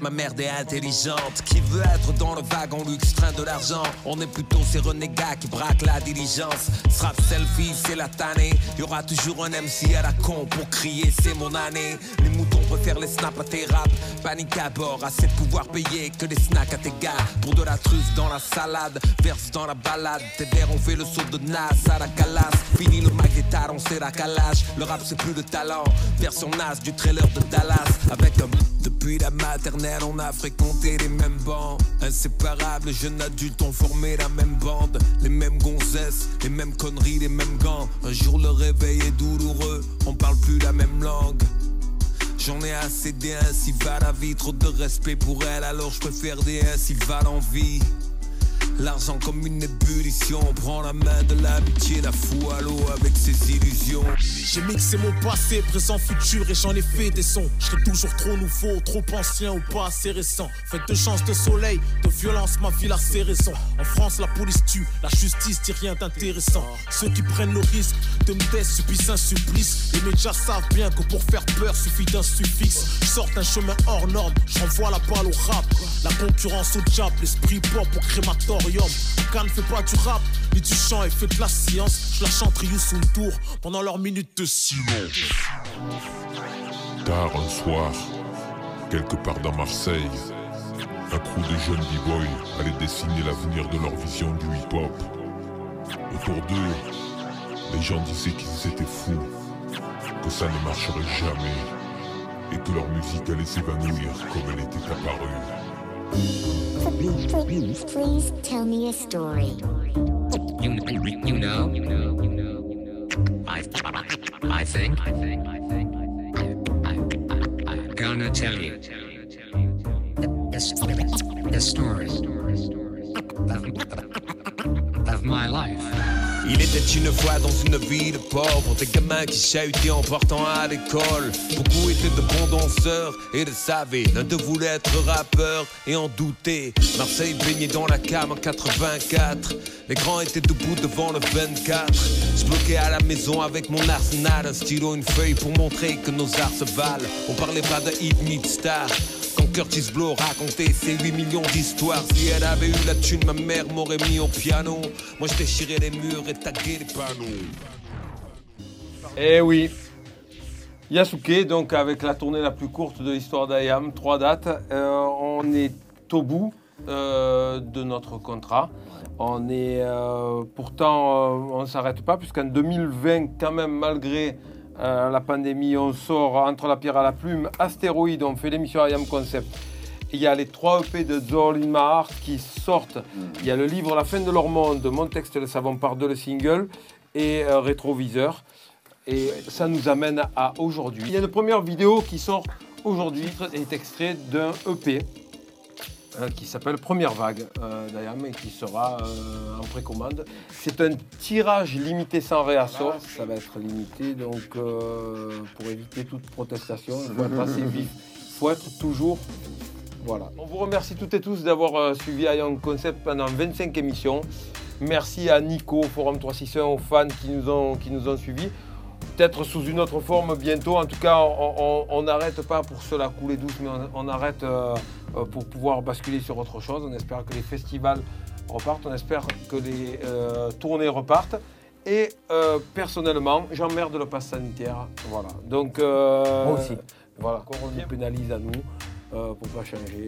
Ma merde est intelligente, qui veut être dans le wagon luxe, train de l'argent. On est plutôt ces renégats qui braquent la diligence. Strap selfie, c'est la tannée. Y aura toujours un MC à la con pour crier, c'est mon année. Les moutons préfèrent les snaps à tes raps. Panique à bord, assez de pouvoir payer que des snacks à tes gars. Pour de la truffe dans la salade, verse dans la balade. Tes verres ont fait le saut de Nas à la calasse. Fini le mag guitare, on sait la calage. Le rap c'est plus le talent. Version Nas du trailer de Dallas. Avec un depuis la maternelle, on a fréquenté les mêmes bancs. Inséparables, jeunes adultes ont formé la même bande. Les mêmes gonzesses, les mêmes conneries, les mêmes gants. Un jour le réveil est douloureux, on parle plus la même langue. J'en ai assez des ainsi va la vie, trop de respect pour elle, alors je préfère des ainsi va l'envie. L'argent comme une ébullition, on prend la main de l'amitié, la fout à l'eau avec ses illusions. J'ai mixé mon passé, présent, futur et j'en ai fait des sons. Je toujours trop nouveau, trop ancien ou pas assez récent. Faites de chance, de soleil, de violence, ma ville a ses raisons. En France, la police tue, la justice dit rien d'intéressant. Ceux qui prennent le risque de me taire subissent un supplice. Les médias savent bien que pour faire peur suffit d'un suffixe. Sors d'un chemin hors norme, j'envoie la balle au rap. La concurrence au diable, l'esprit pop au crématorium. Car ne fait pas du rap, ni du chant et fait de la science. Je la chante son tour pendant leur minute de silence. Tard un soir, quelque part dans Marseille, un crew de jeunes b-boys allait dessiner l'avenir de leur vision du hip-hop. Autour d'eux, les gens disaient qu'ils étaient fous, que ça ne marcherait jamais, et que leur musique allait s'évanouir comme elle était apparue. Please, please, please tell me a story. You, you know, I, I think, I, I, I'm gonna tell you the story of my life. Il était une fois dans une ville pauvre, des gamins qui chahutaient en partant à l'école. Beaucoup étaient de bons danseurs et le savaient. L'un d'eux voulait être rappeur et en douter. Marseille baignait dans la cam en 84. Les grands étaient debout devant le 24. Je bloquais à la maison avec mon arsenal, un stylo, une feuille pour montrer que nos arts se valent. On parlait pas de hit ni star. Curtis Blow racontait ses 8 millions d'histoires Si elle avait eu la thune, ma mère m'aurait mis au piano Moi je déchirais les murs et taguais les panneaux Eh oui. Yasuke, donc avec la tournée la plus courte de l'histoire d'Ayam, trois dates. Euh, on est au bout euh, de notre contrat. On est euh, pourtant, euh, on ne s'arrête pas puisqu'en 2020, quand même, malgré euh, la pandémie, on sort entre la pierre à la plume, Astéroïde, on fait l'émission Ayam Concept. Il y a les trois EP de Zol in My Heart qui sortent. Il y a le livre La fin de leur monde, Mon texte le savon par deux, le single, et euh, Rétroviseur. Et ça nous amène à aujourd'hui. Il y a une première vidéo qui sort aujourd'hui, est extrait d'un EP euh, qui s'appelle Première Vague euh, d'Ayam et qui sera euh, en précommande. C'est un tirage limité sans réassort. Ça va être limité, donc euh, pour éviter toute protestation, il faut être assez vif. Il faut être toujours. Voilà. On vous remercie toutes et tous d'avoir suivi Ayam Concept pendant 25 émissions. Merci à Nico, Forum 361, aux fans qui nous ont, qui nous ont suivis. Peut-être sous une autre forme bientôt. En tout cas, on- n'arrête pas pour cela couler douce, mais on, on arrête euh, pour pouvoir basculer sur autre chose. On espère que les festivals repartent, on espère que les euh, tournées repartent. Et euh, personnellement, j'emmerde le pass sanitaire. Voilà. Donc, Moi aussi. Voilà, qu'on nous pénalise à nous pour pas changer.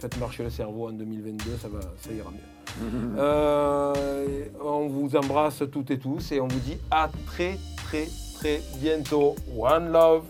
faites marcher le cerveau en 2022, ça, va, ça ira mieux. <laughs> Euh, on vous embrasse toutes et tous et on vous dit à très très très bientôt. One love.